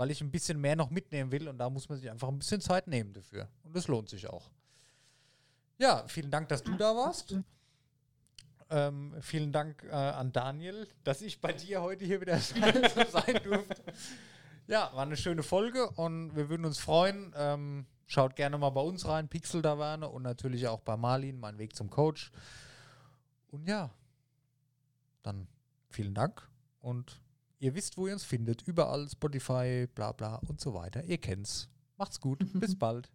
weil ich ein bisschen mehr noch mitnehmen will und da muss man sich einfach ein bisschen Zeit nehmen dafür. Und das lohnt sich auch. Ja, vielen Dank, dass du da warst. Ähm, vielen Dank äh, an Daniel, dass ich bei dir heute hier wieder [LAUGHS] sein durfte. Ja, war eine schöne Folge und wir würden uns freuen. Ähm, schaut gerne mal bei uns rein, Pixel Daverne und natürlich auch bei Marlin, mein Weg zum Coach. Und ja, dann vielen Dank und ihr wisst, wo ihr uns findet. Überall Spotify, bla bla und so weiter. Ihr kennt's. Macht's gut. [LAUGHS] Bis bald.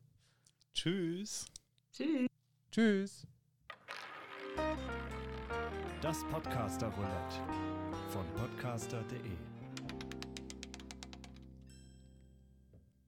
Tschüss. Tschüss. Tschüss. Das Podcaster Roulette von podcaster.de